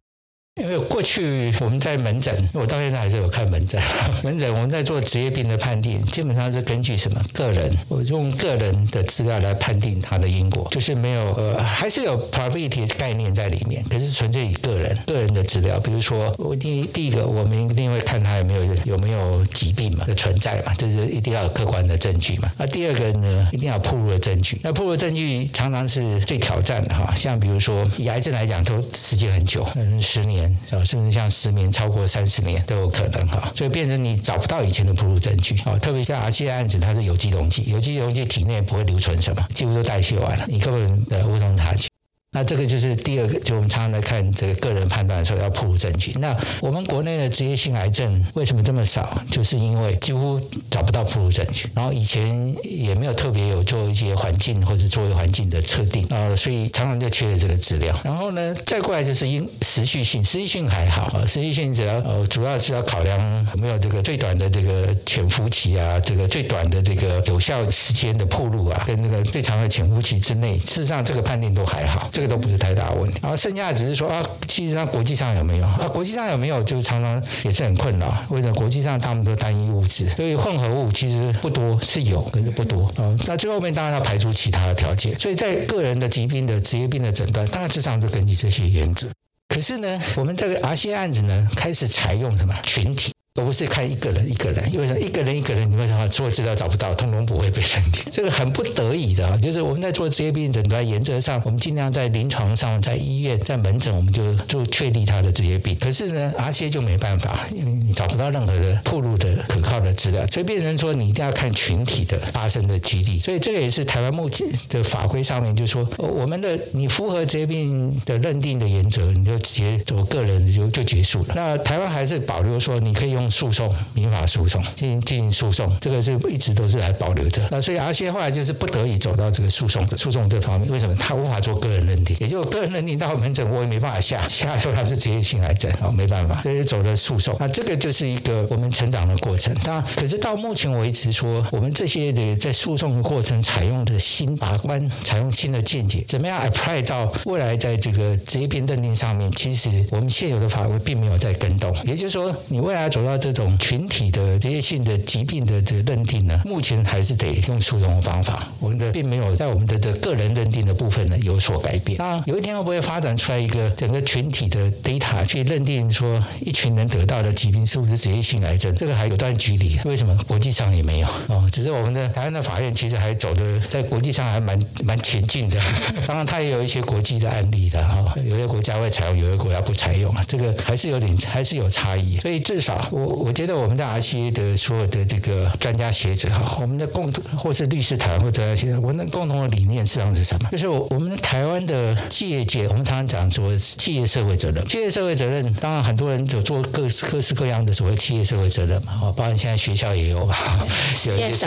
因为过去我们在门诊，我到现在还是有看门诊。门诊我们在做职业病的判定，基本上是根据什么？个人，我用个人的资料来判定他的因果，就是没有呃，还是有 probability 概念在里面，可是纯粹以个人个人的资料。比如说，我第第一个，我们一定会看他有没有有没有疾病嘛的存在嘛，这是一定要有客观的证据嘛。那第二个呢，一定要曝露的证据。那曝露证据常常是最挑战的哈，像比如说以癌症来讲，都时间很久，嗯，十年。甚至像失眠超过三十年都有可能哈，所以变成你找不到以前的哺乳证据啊。特别像阿西的案子，它是有机溶剂，有机溶剂体内不会留存什么，几乎都代谢完了，你根本的无从查起。那这个就是第二个，就我们常常来看这个个人判断的时候要曝露证据。那我们国内的职业性癌症为什么这么少？就是因为几乎找不到曝露证据，然后以前也没有特别有做一些环境或者作为环境的测定啊，所以常常就缺了这个资料。然后呢，再过来就是因持续性，持续性还好啊，持续性只要呃主要是要考量有没有这个最短的这个潜伏期啊，这个最短的这个有效时间的铺路啊，跟那个最长的潜伏期之内，事实上这个判定都还好，这个。都不是太大问题，然后剩下的只是说啊，其实上国际上有没有啊？国际上有没有？就是常常也是很困扰。为什么国际上他们都单一物质，所以混合物其实不多，是有，可是不多啊。那最后面当然要排除其他的条件。所以在个人的疾病的职业病的诊断，当然至少是根据这些原则。可是呢，我们这个 RCA 案子呢，开始采用什么群体？而不是看一个人一个人，因为什么一个人一个人，你为什么做资料找不到，通通不会被认定？这个很不得已的，就是我们在做职业病诊断，原则上我们尽量在临床上，在医院，在门诊，我们就做确立他的职业病。可是呢，RCA 就没办法，因为你找不到任何的暴露的可靠的资料，所以变成说你一定要看群体的发生的几率。所以这个也是台湾目前的法规上面，就是说我们的你符合职业病的认定的原则，你就直接做个人就就结束了。那台湾还是保留说你可以用。诉讼、民法诉讼进行进行诉讼，这个是一直都是还保留着。那所以 RCA 后来就是不得已走到这个诉讼诉讼这方面。为什么？他无法做个人认定，也就个人认定到门诊我也没办法下下说他是职业性癌症啊，没办法，所以走了诉讼。那这个就是一个我们成长的过程。当然，可是到目前为止说，我们这些的在诉讼的过程采用的新法官采用新的见解，怎么样 apply 到未来在这个职业病认定上面？其实我们现有的法规并没有在更动。也就是说，你未来走到这种群体的职业性的疾病的这个认定呢，目前还是得用诉讼的方法。我们的并没有在我们的这个人认定的部分呢有所改变。那有一天会不会发展出来一个整个群体的 data 去认定说一群人得到的疾病是不是职业性癌症？这个还有段距离。为什么国际上也没有？哦，只是我们的台湾的法院其实还走的在国际上还蛮蛮前进的。当然，它也有一些国际的案例的哈，有些国家会采用，有些国家不采用啊。这个还是有点还是有差异。所以至少我我觉得我们的 RCA 的所有的这个专家学者哈，我们的共同或是律师团或者学者，我们的共同的理念实际上是什么？就是我我们台湾的企业界，我们常常讲说企业社会责任。企业社会责任，当然很多人有做各各式各样的所谓企业社会责任嘛，哦，包括现在学校也有吧，有一些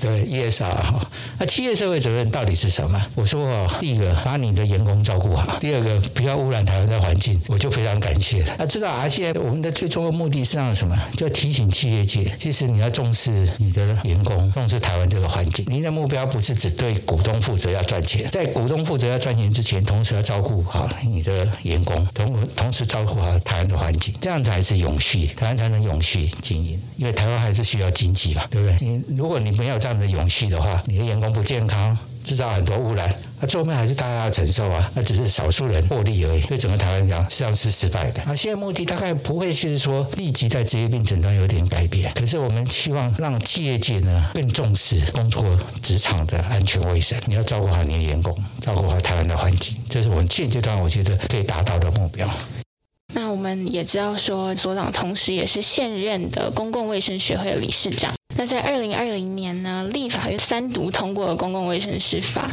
对 ESR 哈。那企业社会责任到底是什么？我说哦，第一个把你的员工照顾好，第二个不要污染台湾的环境，我就非常感谢。那知道 RCA 我们的最终的目的是让什么？就提醒企业界，其实你要重视你的员工，重视台湾这个环境。您的目标不是只对股东负责要赚钱，在股东负责要赚钱之前，同时要照顾好你的员工，同同时照顾好台湾的环境，这样才是永续，台湾才能永续经营。因为台湾还是需要经济嘛，对不对？你如果你没有这样的永续的话，你的员工不健康。制造很多污染，那最后面还是大家要承受啊，那只是少数人获利而已。对整个台湾讲，实际上是失败的。那现在目的大概不会是说立即在职业病诊断有点改变，可是我们希望让企业界呢更重视工作职场的安全卫生，你要照顾好你的员工，照顾好台湾的环境，这是我们现阶段我觉得可以达到的目标。那我们也知道说，所长同时也是现任的公共卫生学会理事长。那在二零二零年呢，立法院三读通过了公共卫生师法。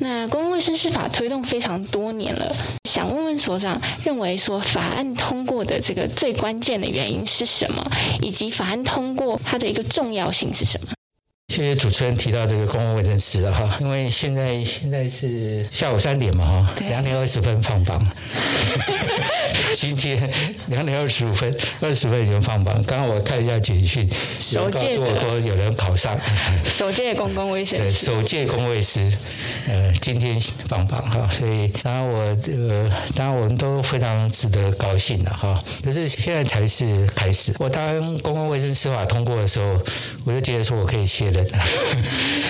那公共卫生师法推动非常多年了，想问问所长，认为说法案通过的这个最关键的原因是什么，以及法案通过它的一个重要性是什么？谢谢主持人提到这个公共卫生师了哈，因为现在现在是下午三点嘛哈，两点二十分放榜。今天两点二十五分，二十分已经放榜。刚刚我看一下简讯，有人告诉我说有人考上。首届公共卫生师，首届公卫师，呃，今天放榜哈，所以当然我这个当然我们都非常值得高兴的哈。可是现在才是开始。我当公共卫生司法通过的时候，我就觉得说我可以卸任了。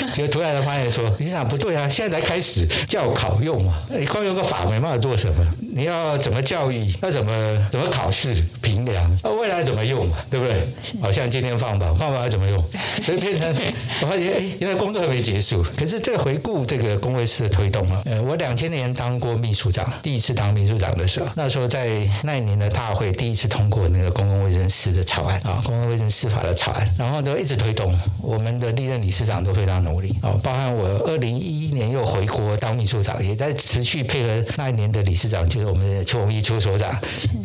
结果突然发现说，你想不对啊，现在才开始教考用嘛，你光用个法没办法做什么，你要怎么教育？要怎么怎么考试评量？那未来怎么用嘛？对不对？好像今天放榜，放榜要怎么用？所以变成我发现，哎，原来工作还没结束。可是这个回顾这个公卫师的推动啊，呃，我两千年当过秘书长，第一次当秘书长的时候，那时候在那一年的大会第一次通过那个公共卫生师的草案啊，公共卫生司法的草案，然后都一直推动。我们的历任理事长都非常努力哦，包含我二零一一年又回国当秘书长，也在持续配合那一年的理事长，就是我们的邱鸿一邱所长。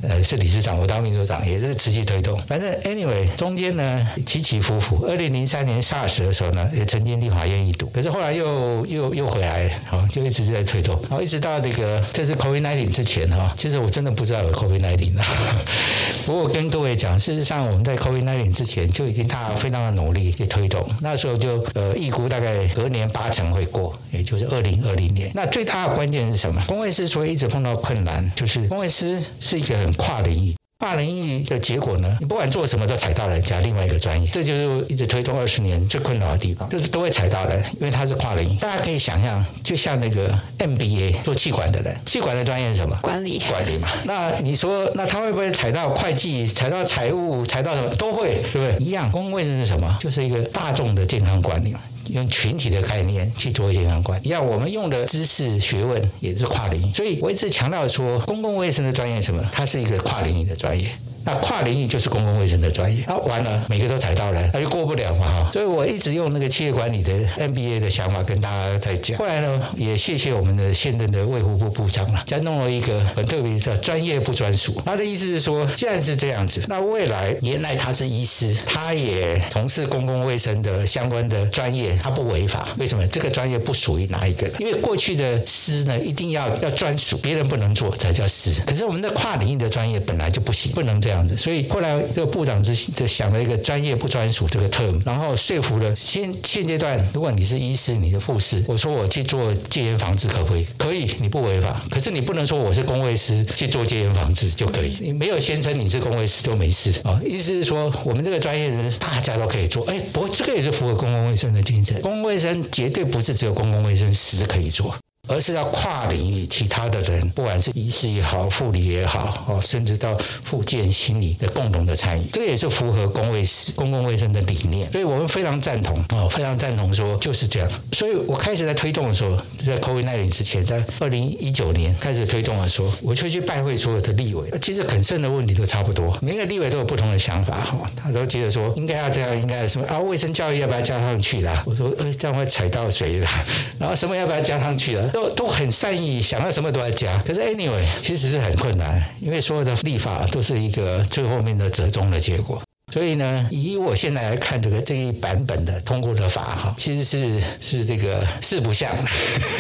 呃，是理事长，我当秘书长，也是持续推动。反正 anyway，中间呢起起伏伏。二零零三年 SARS 的时候呢，也曾经立法院一读，可是后来又又又回来，哦，就一直在推动。然后一直到那个这是 COVID-19 之前哈，其实我真的不知道有 COVID-19 的。不过我跟各位讲，事实上我们在 COVID-19 之前就已经大家非常的努力去推动。那时候就呃预估大概隔年八成会过，也就是二零二零年。那最大的关键是什么？公卫师所以一直碰到困难，就是公卫师。是一个很跨领域，跨领域的结果呢，你不管做什么都踩到人家另外一个专业，这就是一直推动二十年最困扰的地方，就是都会踩到人，因为他是跨领域。大家可以想象，就像那个 MBA 做气管的人，气管的专业是什么？管理，管理嘛。那你说，那他会不会踩到会计、踩到财务、踩到什么？都会，对不对？一样。公共卫生是什么？就是一个大众的健康管理嘛。用群体的概念去做健康管理，一样，我们用的知识学问也是跨领域，所以我一直强调说，公共卫生的专业什么？它是一个跨领域的专业。那跨领域就是公共卫生的专业。那完了，每个都踩到了，那就过不了嘛哈。所以我一直用那个企业管理的 MBA 的想法跟大家在讲。后来呢，也谢谢我们的现任的卫福部部长了，再弄了一个很特别的专业不专属。他的意思是说，既然是这样子，那未来原来他是医师，他也从事公共卫生的相关的专业，他不违法。为什么？这个专业不属于哪一个？因为过去的师呢，一定要要专属，别人不能做才叫师。可是我们的跨领域的专业本来就不行，不能这样这样子。所以后来这个部长就就想了一个专业不专属这个 term，然后说服了现现阶段，如果你是医师，你是护士，我说我去做戒烟防治可不可以？可以，你不违法。可是你不能说我是公卫师去做戒烟防治就可以，你没有宣称你是公卫师都没事啊。意思是说，我们这个专业人大家都可以做。哎，不过这个也是符合公共卫生的精神。公共卫生绝对不是只有公共卫生师可以做。而是要跨领域，其他的人，不管是医师也好，护理也好，哦，甚至到复健、心理的共同的参与，这个也是符合公卫公共卫生的理念。所以我们非常赞同，哦，非常赞同说就是这样。所以我开始在推动的时候，在 COVID-19 之前，在二零一九年开始推动的时候，我就去拜会所有的立委。其实很深的问题都差不多，每个立委都有不同的想法，哈，他都觉得说应该要这样，应该要什么啊？卫生教育要不要加上去啦？我说，呃，这样会踩到谁的？然后什么要不要加上去了？都都很善意，想要什么都要加。可是 anyway，其实是很困难，因为所有的立法都是一个最后面的折中的结果。所以呢，以我现在来看，这个这一版本的通过的法哈，其实是是这个四不像。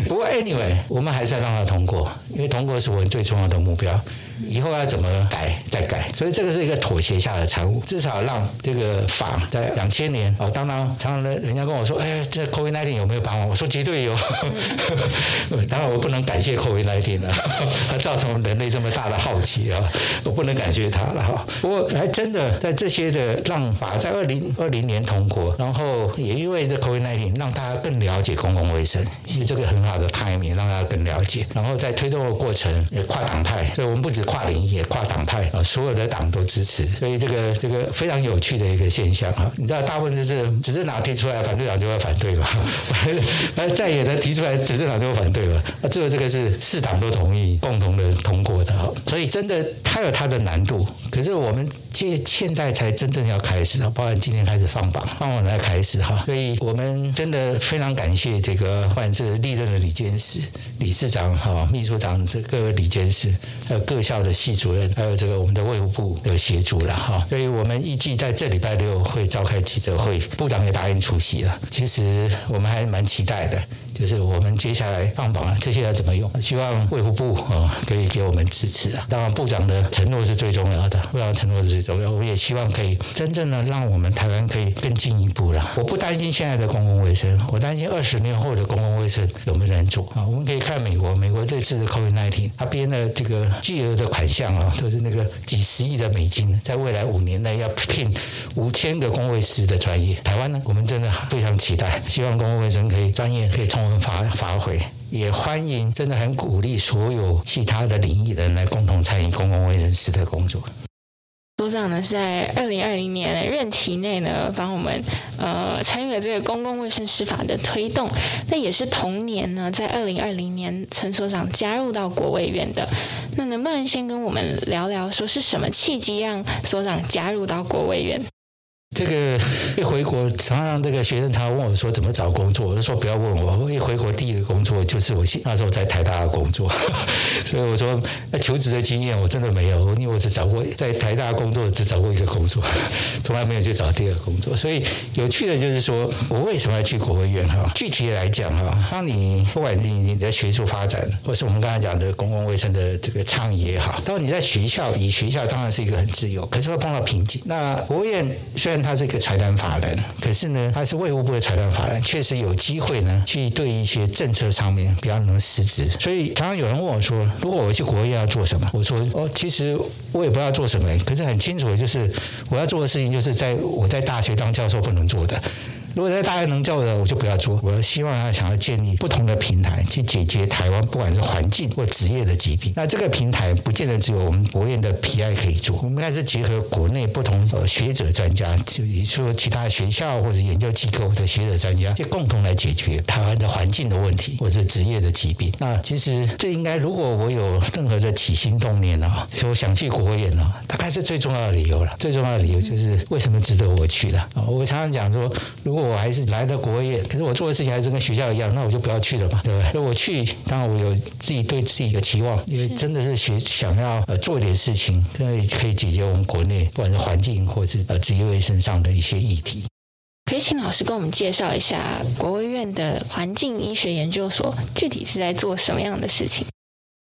不过 anyway，我们还是要让它通过，因为通过是我们最重要的目标。以后要怎么改再改，所以这个是一个妥协下的产物。至少让这个法在两千年哦，当然常常的人家跟我说，哎，这 COVID-19 有没有帮忙？我说绝对有。当然我不能感谢 COVID-19 了，它造成人类这么大的好奇啊，我不能感谢它了哈。不过还真的在这些的让法在二零二零年通过，然后也因为这 COVID-19 让大家更了解公共卫生，其实这个很好的 timing 让大家更了解。然后在推动的过程也跨党派，所以我们不止。跨领域、跨党派啊，所有的党都支持，所以这个这个非常有趣的一个现象啊。你知道，大部分就是执政党提出来，反对党就会反对嘛。那在野的提出来，执政党就会反对嘛。那最后这个是四党都同意，共同的通过的。所以真的，它有它的难度。可是我们现现在才真正要开始啊，包含今天开始放榜，放榜才开始哈。所以我们真的非常感谢这个，不管是历任的李监事、理事长哈、秘书长这各位理监事，还有各校。的系主任，还有这个我们的卫福部的协助了哈，所以我们预计在这礼拜六会召开记者会，部长也答应出席了。其实我们还蛮期待的。就是我们接下来放榜了，这些要怎么用？希望卫福部啊可以给我们支持啊。当然部长的承诺是最重要的，部长承诺是最重要。我也希望可以真正的让我们台湾可以更进一步了。我不担心现在的公共卫生，我担心二十年后的公共卫生有没有人做啊？我们可以看美国，美国这次的 COVID-19，他编的这个巨额的款项啊，都是那个几十亿的美金，在未来五年内要聘五千个公卫师的专业。台湾呢，我们真的非常期待，希望公共卫生可以专业可以从。我们发发挥，也欢迎，真的很鼓励所有其他的领域的人来共同参与公共卫生师的工作。所长呢是在二零二零年任期内呢，帮我们呃参与了这个公共卫生师法的推动。那也是同年呢，在二零二零年，陈所长加入到国卫院的。那能不能先跟我们聊聊，说是什么契机让所长加入到国卫院？这个 一回国，常常这个学生常常问我说怎么找工作，我就说不要问我，我一回国第一个工作就是我那时候在台大工作，所以我说那求职的经验我真的没有，因为我只找过在台大工作只找过一个工作，从来没有去找第二个工作。所以有趣的就是说我为什么要去国务院哈？具体来讲哈，当你不管你你的学术发展，或是我们刚才讲的公共卫生的这个倡议也好，当你在学校，以学校当然是一个很自由，可是会碰到瓶颈。那国务院虽然他是一个财团法人，可是呢，他是卫护部的财团法人，确实有机会呢，去对一些政策上面比较能实质。所以常常有人问我说，如果我去国外要做什么？我说哦，其实我也不知道做什么，可是很清楚的就是我要做的事情，就是在我在大学当教授不能做的。如果在大家能做的，我就不要做。我希望他想要建立不同的平台去解决台湾不管是环境或职业的疾病。那这个平台不见得只有我们国院的 PI 可以做，我们还是结合国内不同呃学者专家，就比如说其他学校或者研究机构的学者专家，就共同来解决台湾的环境的问题，或者是职业的疾病。那其实这应该，如果我有任何的起心动念啊，说想去国院啊，大概是最重要的理由了。最重要的理由就是为什么值得我去了啊？我常常讲说，如果我还是来了国院，可是我做的事情还是跟学校一样，那我就不要去了嘛，对不对？那我去，当然我有自己对自己的期望，因为真的是学想要做一点事情，可以可以解决我们国内不管是环境或者是呃职业卫生上的一些议题。可以请老师跟我们介绍一下国卫院的环境医学研究所具体是在做什么样的事情？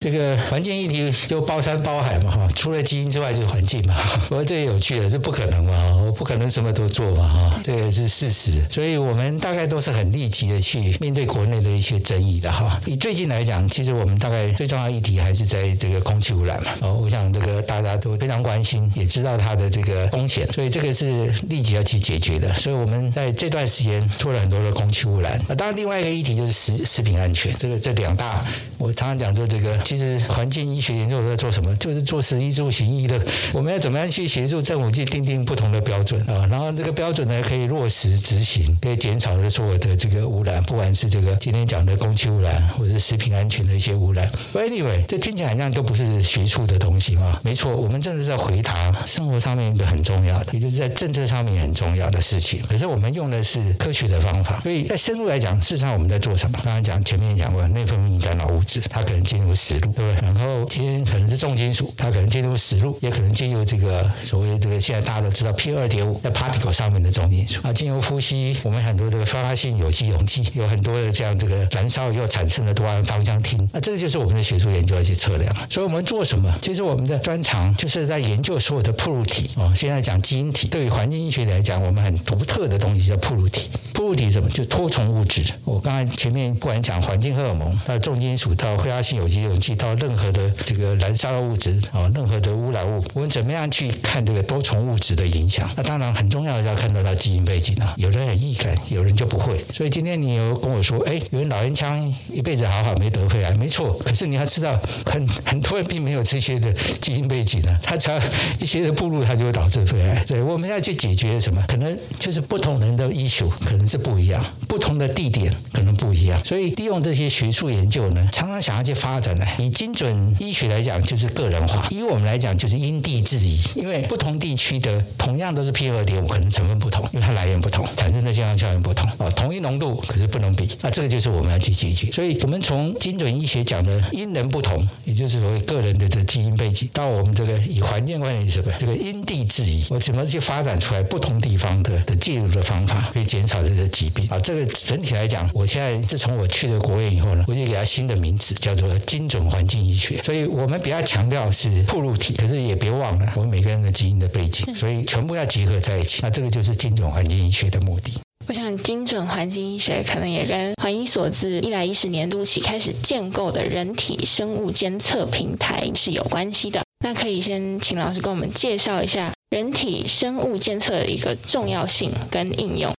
这个环境议题就包山包海嘛哈，除了基因之外就是环境嘛。不过这也有趣的，这不可能嘛，我不可能什么都做嘛哈，这也是事实。所以我们大概都是很立即的去面对国内的一些争议的哈。以最近来讲，其实我们大概最重要的议题还是在这个空气污染嘛。哦，我想这个大家都非常关心，也知道它的这个风险，所以这个是立即要去解决的。所以我们在这段时间做了很多的空气污染。啊，当然另外一个议题就是食食品安全，这个这两大，我常常讲说这个。其实环境医学研究在做什么？就是做食衣住行医的。我们要怎么样去协助政府去订定不同的标准啊？然后这个标准呢，可以落实执行，可以减少的所有的这个污染，不管是这个今天讲的空气污染，或者是食品安全的一些污染。Anyway，这听起来好像都不是学术的东西嘛？没错，我们真的是在回答生活上面一个很重要的，也就是在政策上面很重要的事情。可是我们用的是科学的方法，所以在深入来讲，事实上我们在做什么？刚刚讲前面讲过，内分泌干扰物质，它可能进入食，对不对？然后今天可能是重金属，它可能进入死路，也可能进入这个所谓这个现在大家都知道 P 二点五在 particle 上面的重金属啊，进入呼吸，我们很多这个挥发性有机溶剂，有很多的这样这个燃烧以后产生的多胺芳香烃，那这个就是我们的学术研究要去测量。所以我们做什么？其实我们的专长就是在研究所有的暴露体哦。现在讲基因体，对于环境医学来讲，我们很独特的东西叫暴露体。暴露体什么？就多重物质。我刚才前面不管讲环境荷尔蒙到重金属到挥发性有机溶剂到任何的这个燃烧的物质啊，任何的污染物，我们怎么样去看这个多重物质的影响？那当然很重要的是要看到它基因背景啊。有人很易感，有人就不会。所以今天你有跟我说，哎，有人老烟枪一辈子好好没得肺癌，没错。可是你要知道，很很多人并没有这些的基因背景啊，他只要一些的暴露，他就会导致肺癌。所以我们要去解决什么？可能就是不同人的医学可是不一样，不同的地点可能不一样。所以利用这些学术研究呢，常常想要去发展呢，以精准医学来讲，就是个人化；以我们来讲，就是因地制宜。因为不同地区的同样都是 P 二点五，可能成分不同，因为它来源不同，产生的健康效应不同。哦，同一浓度可是不能比。那这个就是我们要去解决。所以我们从精准医学讲的因人不同，也就是所谓个人的这基因背景，到我们这个以环境关系什么，这个因地制宜，我怎么去发展出来不同地方的的介入的方法，可以减少些疾病啊？这个整体来讲，我现在自从我去了国院以后呢，我就给它新的名字，叫做精准环境医学。所以我们比较强调是暴露体，可是也别忘了我们每个人的基因的背景，所以全部要结合在一起。那这个就是精准环境医学的目的。我想，精准环境医学可能也跟环医所自一百一十年度起开始建构的人体生物监测平台是有关系的。那可以先请老师跟我们介绍一下人体生物监测的一个重要性跟应用。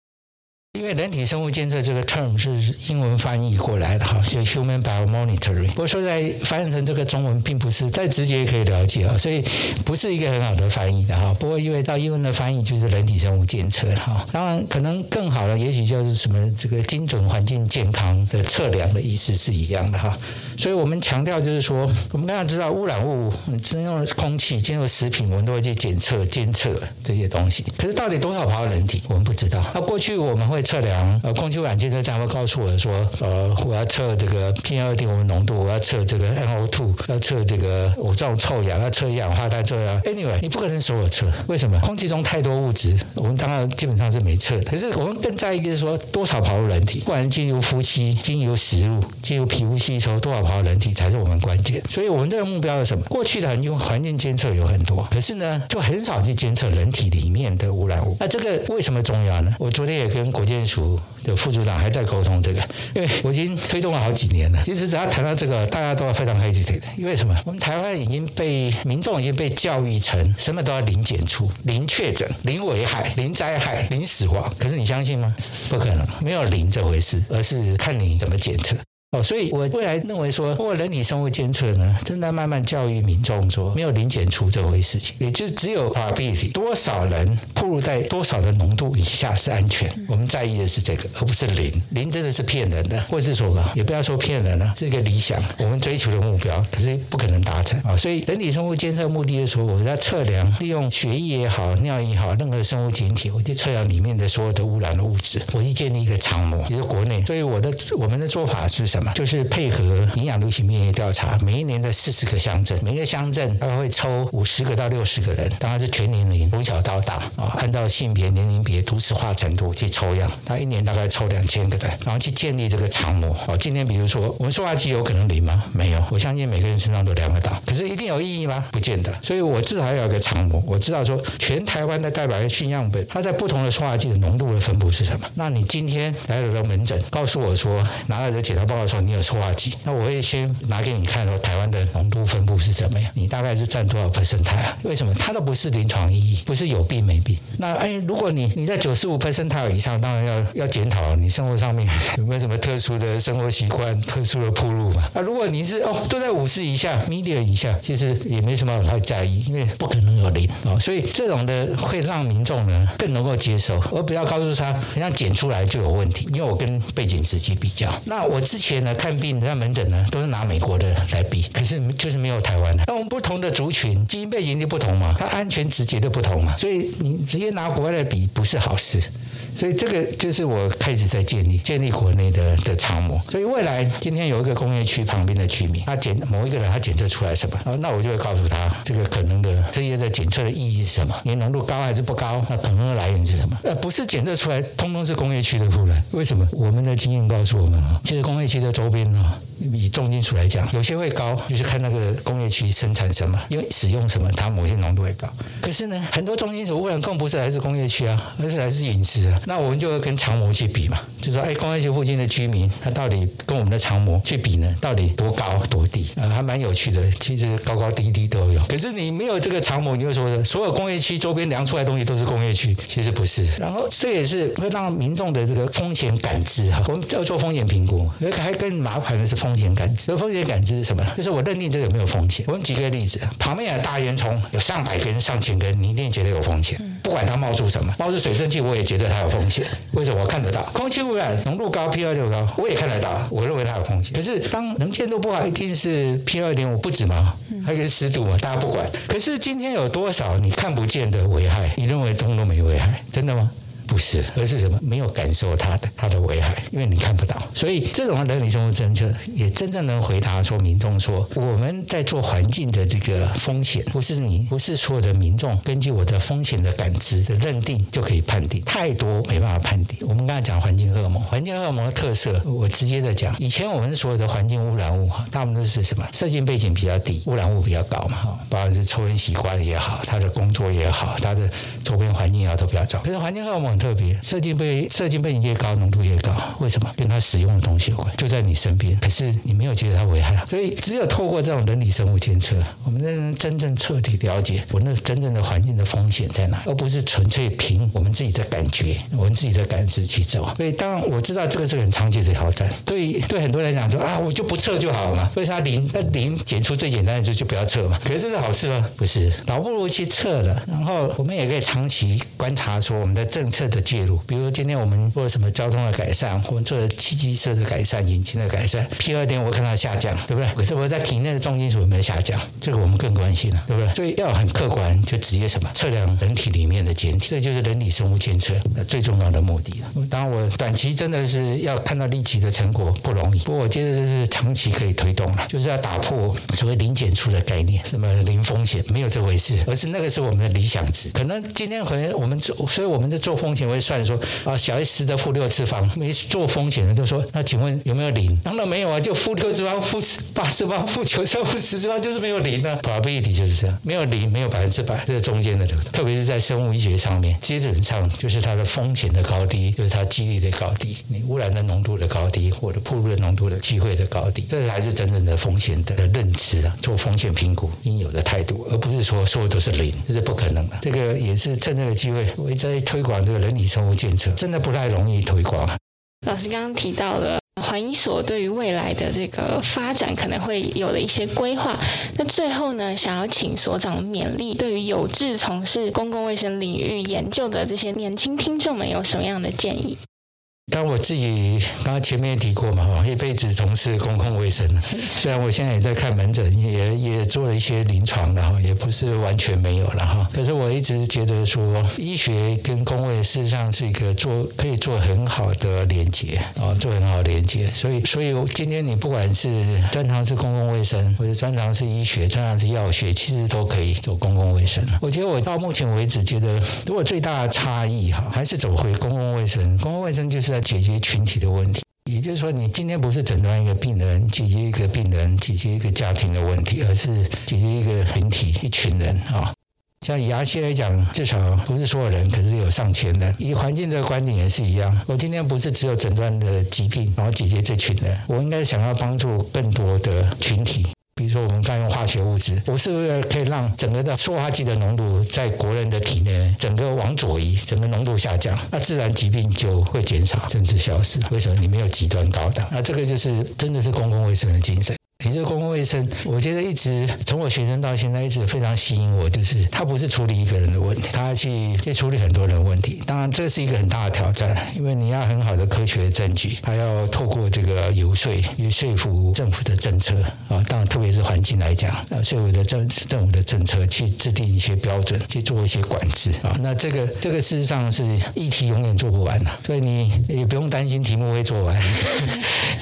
因为人体生物监测这个 term 是英文翻译过来的哈，就 human biomonitoring。不过说在翻译成这个中文，并不是再直接可以了解啊，所以不是一个很好的翻译的哈。不过因为到英文的翻译就是人体生物监测哈，当然可能更好的，也许就是什么这个精准环境健康的测量的意思是一样的哈。所以我们强调就是说，我们刚刚知道污染物进入空气、进入食品，我们都会去检测、监测这些东西。可是到底多少跑到人体，我们不知道。那过去我们会。测量呃，空气污染监测站会告诉我说，呃，我要测这个 PM 二点五浓度，我要测这个 NO2，要测这个五脏臭氧，要测一氧化碳，测啊。Anyway，你不可能所有测，为什么？空气中太多物质，我们当然基本上是没测。可是我们更在意的是说，多少跑入人体，不管进入呼吸、进入食物、进入皮肤吸收，多少跑入人体才是我们关键。所以我们这个目标是什么？过去的用环境监测有很多，可是呢，就很少去监测人体里面的污染物。那这个为什么重要呢？我昨天也跟国际研署的副组长还在沟通这个，因为我已经推动了好几年了。其实只要谈到这个，大家都要非常 hesitate。因为什么？我们台湾已经被民众已经被教育成什么都要零检出、零确诊、零危害、零灾害、零死亡。可是你相信吗？不可能，没有零这回事，而是看你怎么检测。哦，所以我未来认为说，通过人体生物监测呢，正在慢慢教育民众说，没有零检出这回事情，也就是只有 probability，多少人暴露在多少的浓度以下是安全。我们在意的是这个，而不是零。零真的是骗人的，或是说吧，也不要说骗人了，是一个理想，我们追求的目标，可是不可能达成啊。所以人体生物监测目的的时候，我在测量，利用血液也好，尿液也好，任何生物检体，我就测量里面的所有的污染的物质，我去建立一个常模，也就是国内。所以我的我们的做法是什么？就是配合营养流行病学调查，每一年的四十个乡镇，每个乡镇大概会抽五十个到六十个人，当然是全年龄，从小到大啊，按照性别、年龄别、都市化程度去抽样。他一年大概抽两千个人，然后去建立这个常模。哦，今天比如说我们塑化剂有可能零吗？没有，我相信每个人身上都量得到。可是一定有意义吗？不见得。所以我至少要有个常模，我知道说全台湾的代表性样本，它在不同的塑化剂的浓度的分布是什么。那你今天来了个门诊，告诉我说拿了这检查报告你有。塑化剂，那我会先拿给你看说台湾的浓度分布是怎么样，你大概是占多少 percent 啊？为什么？它都不是临床意义，不是有病没病。那哎，如果你你在九十五 percent 以上，当然要要检讨你生活上面 有没有什么特殊的生活习惯、特殊的铺路嘛。啊，如果你是哦都在五十以下 media 以下，其实也没什么太在意，因为不可能有零啊。所以这种的会让民众呢更能够接受，而不要告诉他好像检出来就有问题。因为我跟背景直接比较，那我之前看。病在门诊呢，都是拿美国的来比，可是就是没有台湾的。那我们不同的族群，基因背景就不同嘛，它安全直接的不同嘛，所以你直接拿国外来比不是好事。所以这个就是我开始在建立建立国内的的常模。所以未来今天有一个工业区旁边的居民，他检某一个人他检测出来什么，那我就会告诉他这个可能的这些的检测的意义是什么，你浓度高还是不高，那可能的来源是什么？呃，不是检测出来通通是工业区的污染，为什么？我们的经验告诉我们啊，其实工业区的周边呢，以重金属来讲，有些会高，就是看那个工业区生产什么，因为使用什么，它某些浓度会高。可是呢，很多重金属污染更不是来自工业区啊，而是来自饮食啊。那我们就会跟长模去比嘛，就说哎，工业区附近的居民，他到底跟我们的长模去比呢？到底多高多低？啊，还蛮有趣的。其实高高低低都有。可是你没有这个长模，你就说所有工业区周边量出来的东西都是工业区，其实不是。然后这也是会让民众的这个风险感知哈，我们要做风险评估，还更麻烦的是风险感知。风险感知是什么？就是我认定这个有没有风险。我们举个例子，旁边有大烟囱，有上百根、上千根，你一定觉得有风险。不管它冒出什么，冒出水蒸气，我也觉得它有风险。为什么？我看得到空气污染浓度高，P 二六高，我也看得到，我认为它有风险。可是当能见度不好，一定是 P 二点五不止吗？还有个湿度嘛，大家不管。可是今天有多少你看不见的危害？你认为通通没危害？真的吗？不是，而是什么？没有感受它的它的危害，因为你看不到。所以这种人体生物监测也真正能回答说民众说，我们在做环境的这个风险，不是你不是所有的民众根据我的风险的感知的认定就可以判定，太多没办法判定。我们刚才讲环境荷尔蒙，环境荷尔蒙的特色，我直接的讲，以前我们所有的环境污染物哈，大部分都是什么？社经背景比较低，污染物比较高嘛哈，不管是抽烟习惯也好，他的工作也好，他的周边环境也好都比较糟。可是环境荷尔蒙。很特别，社经背社经背景越高，浓度越高。为什么？跟它使用的东西有关，就在你身边。可是你没有觉得它危害，所以只有透过这种人体生物监测，我们才能真正彻底了解我那真正的环境的风险在哪，而不是纯粹凭我们自己的感觉、我们自己的感知去走。所以，当然我知道这个是很长期的挑战。对对，很多人讲说啊，我就不测就好了嘛。为啥零？那零检出最简单的就就不要测嘛。可是这是好事吗？不是，倒不如去测了。然后我们也可以长期观察说我们的政策。的介入，比如今天我们做了什么交通的改善，我们做了汽机车的改善、引擎的改善，P 二点我看到下降，对不对？可是我在体内的重金属有没有下降？这个我们更关心了，对不对？所以要很客观，就直接什么测量人体里面的检体，这就是人体生物监测最重要的目的了。当然，我短期真的是要看到立即的成果不容易，不过我觉得这是长期可以推动了，就是要打破所谓零检出的概念，什么零风险没有这回事，而是那个是我们的理想值。可能今天可能我们做，所以我们在做风。风险会算说啊，小于十的负六次方，没做风险的就说，那请问有没有零？当然没有啊，就负六次方、负八次方、负九次方、负十次方，就是没有零呢、啊。probability 就是这样，没有零，没有百分之百，这个中间的，特别是在生物医学上面，基本上就是。它的风险的高低，就是它几率的高低，你污染的浓度的高低，或者暴露的浓度的机会的高低，这才是真正的风险的认知啊，做风险评估应有的态度，而不是说所有都是零，这是不可能的。这个也是趁这个机会，我一直在推广这个人体生物建设，真的不太容易推广。老师刚刚提到了。环医所对于未来的这个发展可能会有了一些规划。那最后呢，想要请所长勉励，对于有志从事公共卫生领域研究的这些年轻听众们，有什么样的建议？当我自己刚刚前面也提过嘛，哈，一辈子从事公共卫生，虽然我现在也在看门诊，也也做了一些临床的哈，也不是完全没有了哈。可是我一直觉得说，医学跟公卫事实上是一个做可以做很好的连接啊，做很好的连接。所以，所以今天你不管是专长是公共卫生，或者专长是医学，专长是药学，其实都可以做公共卫生。我觉得我到目前为止觉得，如果最大的差异哈，还是走回公共卫生。公共卫生就是。在解决群体的问题，也就是说，你今天不是诊断一个病人，解决一个病人，解决一个家庭的问题，而是解决一个群体、一群人啊。像牙医来讲，至少不是所有人，可是有上千人。以环境这个观点也是一样，我今天不是只有诊断的疾病，然后解决这群人，我应该想要帮助更多的群体。比如说，我们泛用化学物质，我是不是可以让整个的塑化剂的浓度在国人的体内整个往左移，整个浓度下降，那自然疾病就会减少甚至消失？为什么？你没有极端高的，那这个就是真的是公共卫生的精神。也就是公共卫生，我觉得一直从我学生到现在一直非常吸引我，就是他不是处理一个人的问题，他要去去处理很多人的问题。当然，这是一个很大的挑战，因为你要很好的科学的证据，还要透过这个游说，去说服政府的政策啊。当然，特别是环境来讲，啊，说服的政政府的政策去制定一些标准，去做一些管制啊。那这个这个事实上是议题永远做不完的，所以你也不用担心题目会做完。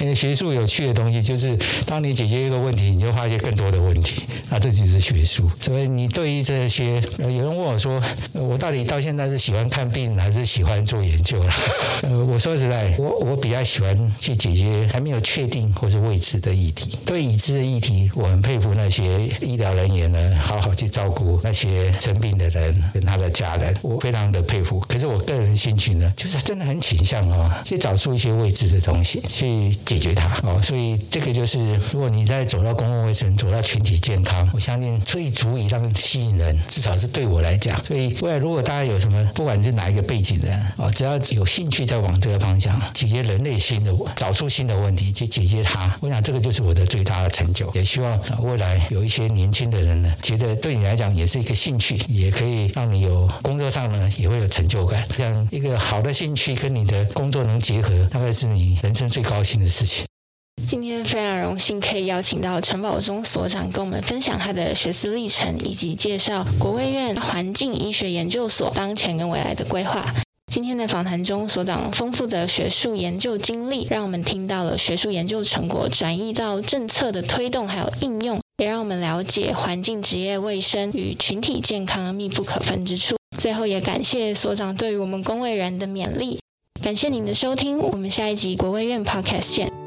因为学术有趣的东西就是，当你解决一个问题，你就发现更多的问题，那这就是学术。所以你对于这些，有人问我说，我到底到现在是喜欢看病还是喜欢做研究了？呃，我说实在，我我比较喜欢去解决还没有确定或是未知的议题。对已知的议题，我很佩服那些医疗人员呢，好好去照顾那些生病的人跟他的家人，我非常的佩服。可是我个人的兴趣呢，就是真的很倾向哦，去找出一些未知的东西，去解决它哦。所以这个就是，如果你在走到公共卫生，走到群体健康，我相信最足以让吸引人，至少是对我来讲。所以未来如果大家有什么，不管是哪一个背景的啊，只要有兴趣在往这个方向解决人类新的，找出新的问题去解决它，我想这个就是我的最大的成就。也希望未来有一些年轻的人呢，觉得对你来讲也是一个兴趣，也可以让你有工作上呢也会有成就感。这样一个好的兴趣跟你的工作能结合，大概是你人生最高兴的事情。今天非常荣幸可以邀请到陈宝忠所长跟我们分享他的学思历程，以及介绍国卫院环境医学研究所当前跟未来的规划。今天的访谈中，所长丰富的学术研究经历，让我们听到了学术研究成果转移到政策的推动还有应用，也让我们了解环境职业卫生与群体健康密不可分之处。最后，也感谢所长对于我们公卫人的勉励。感谢您的收听，我们下一集国卫院 Podcast 见。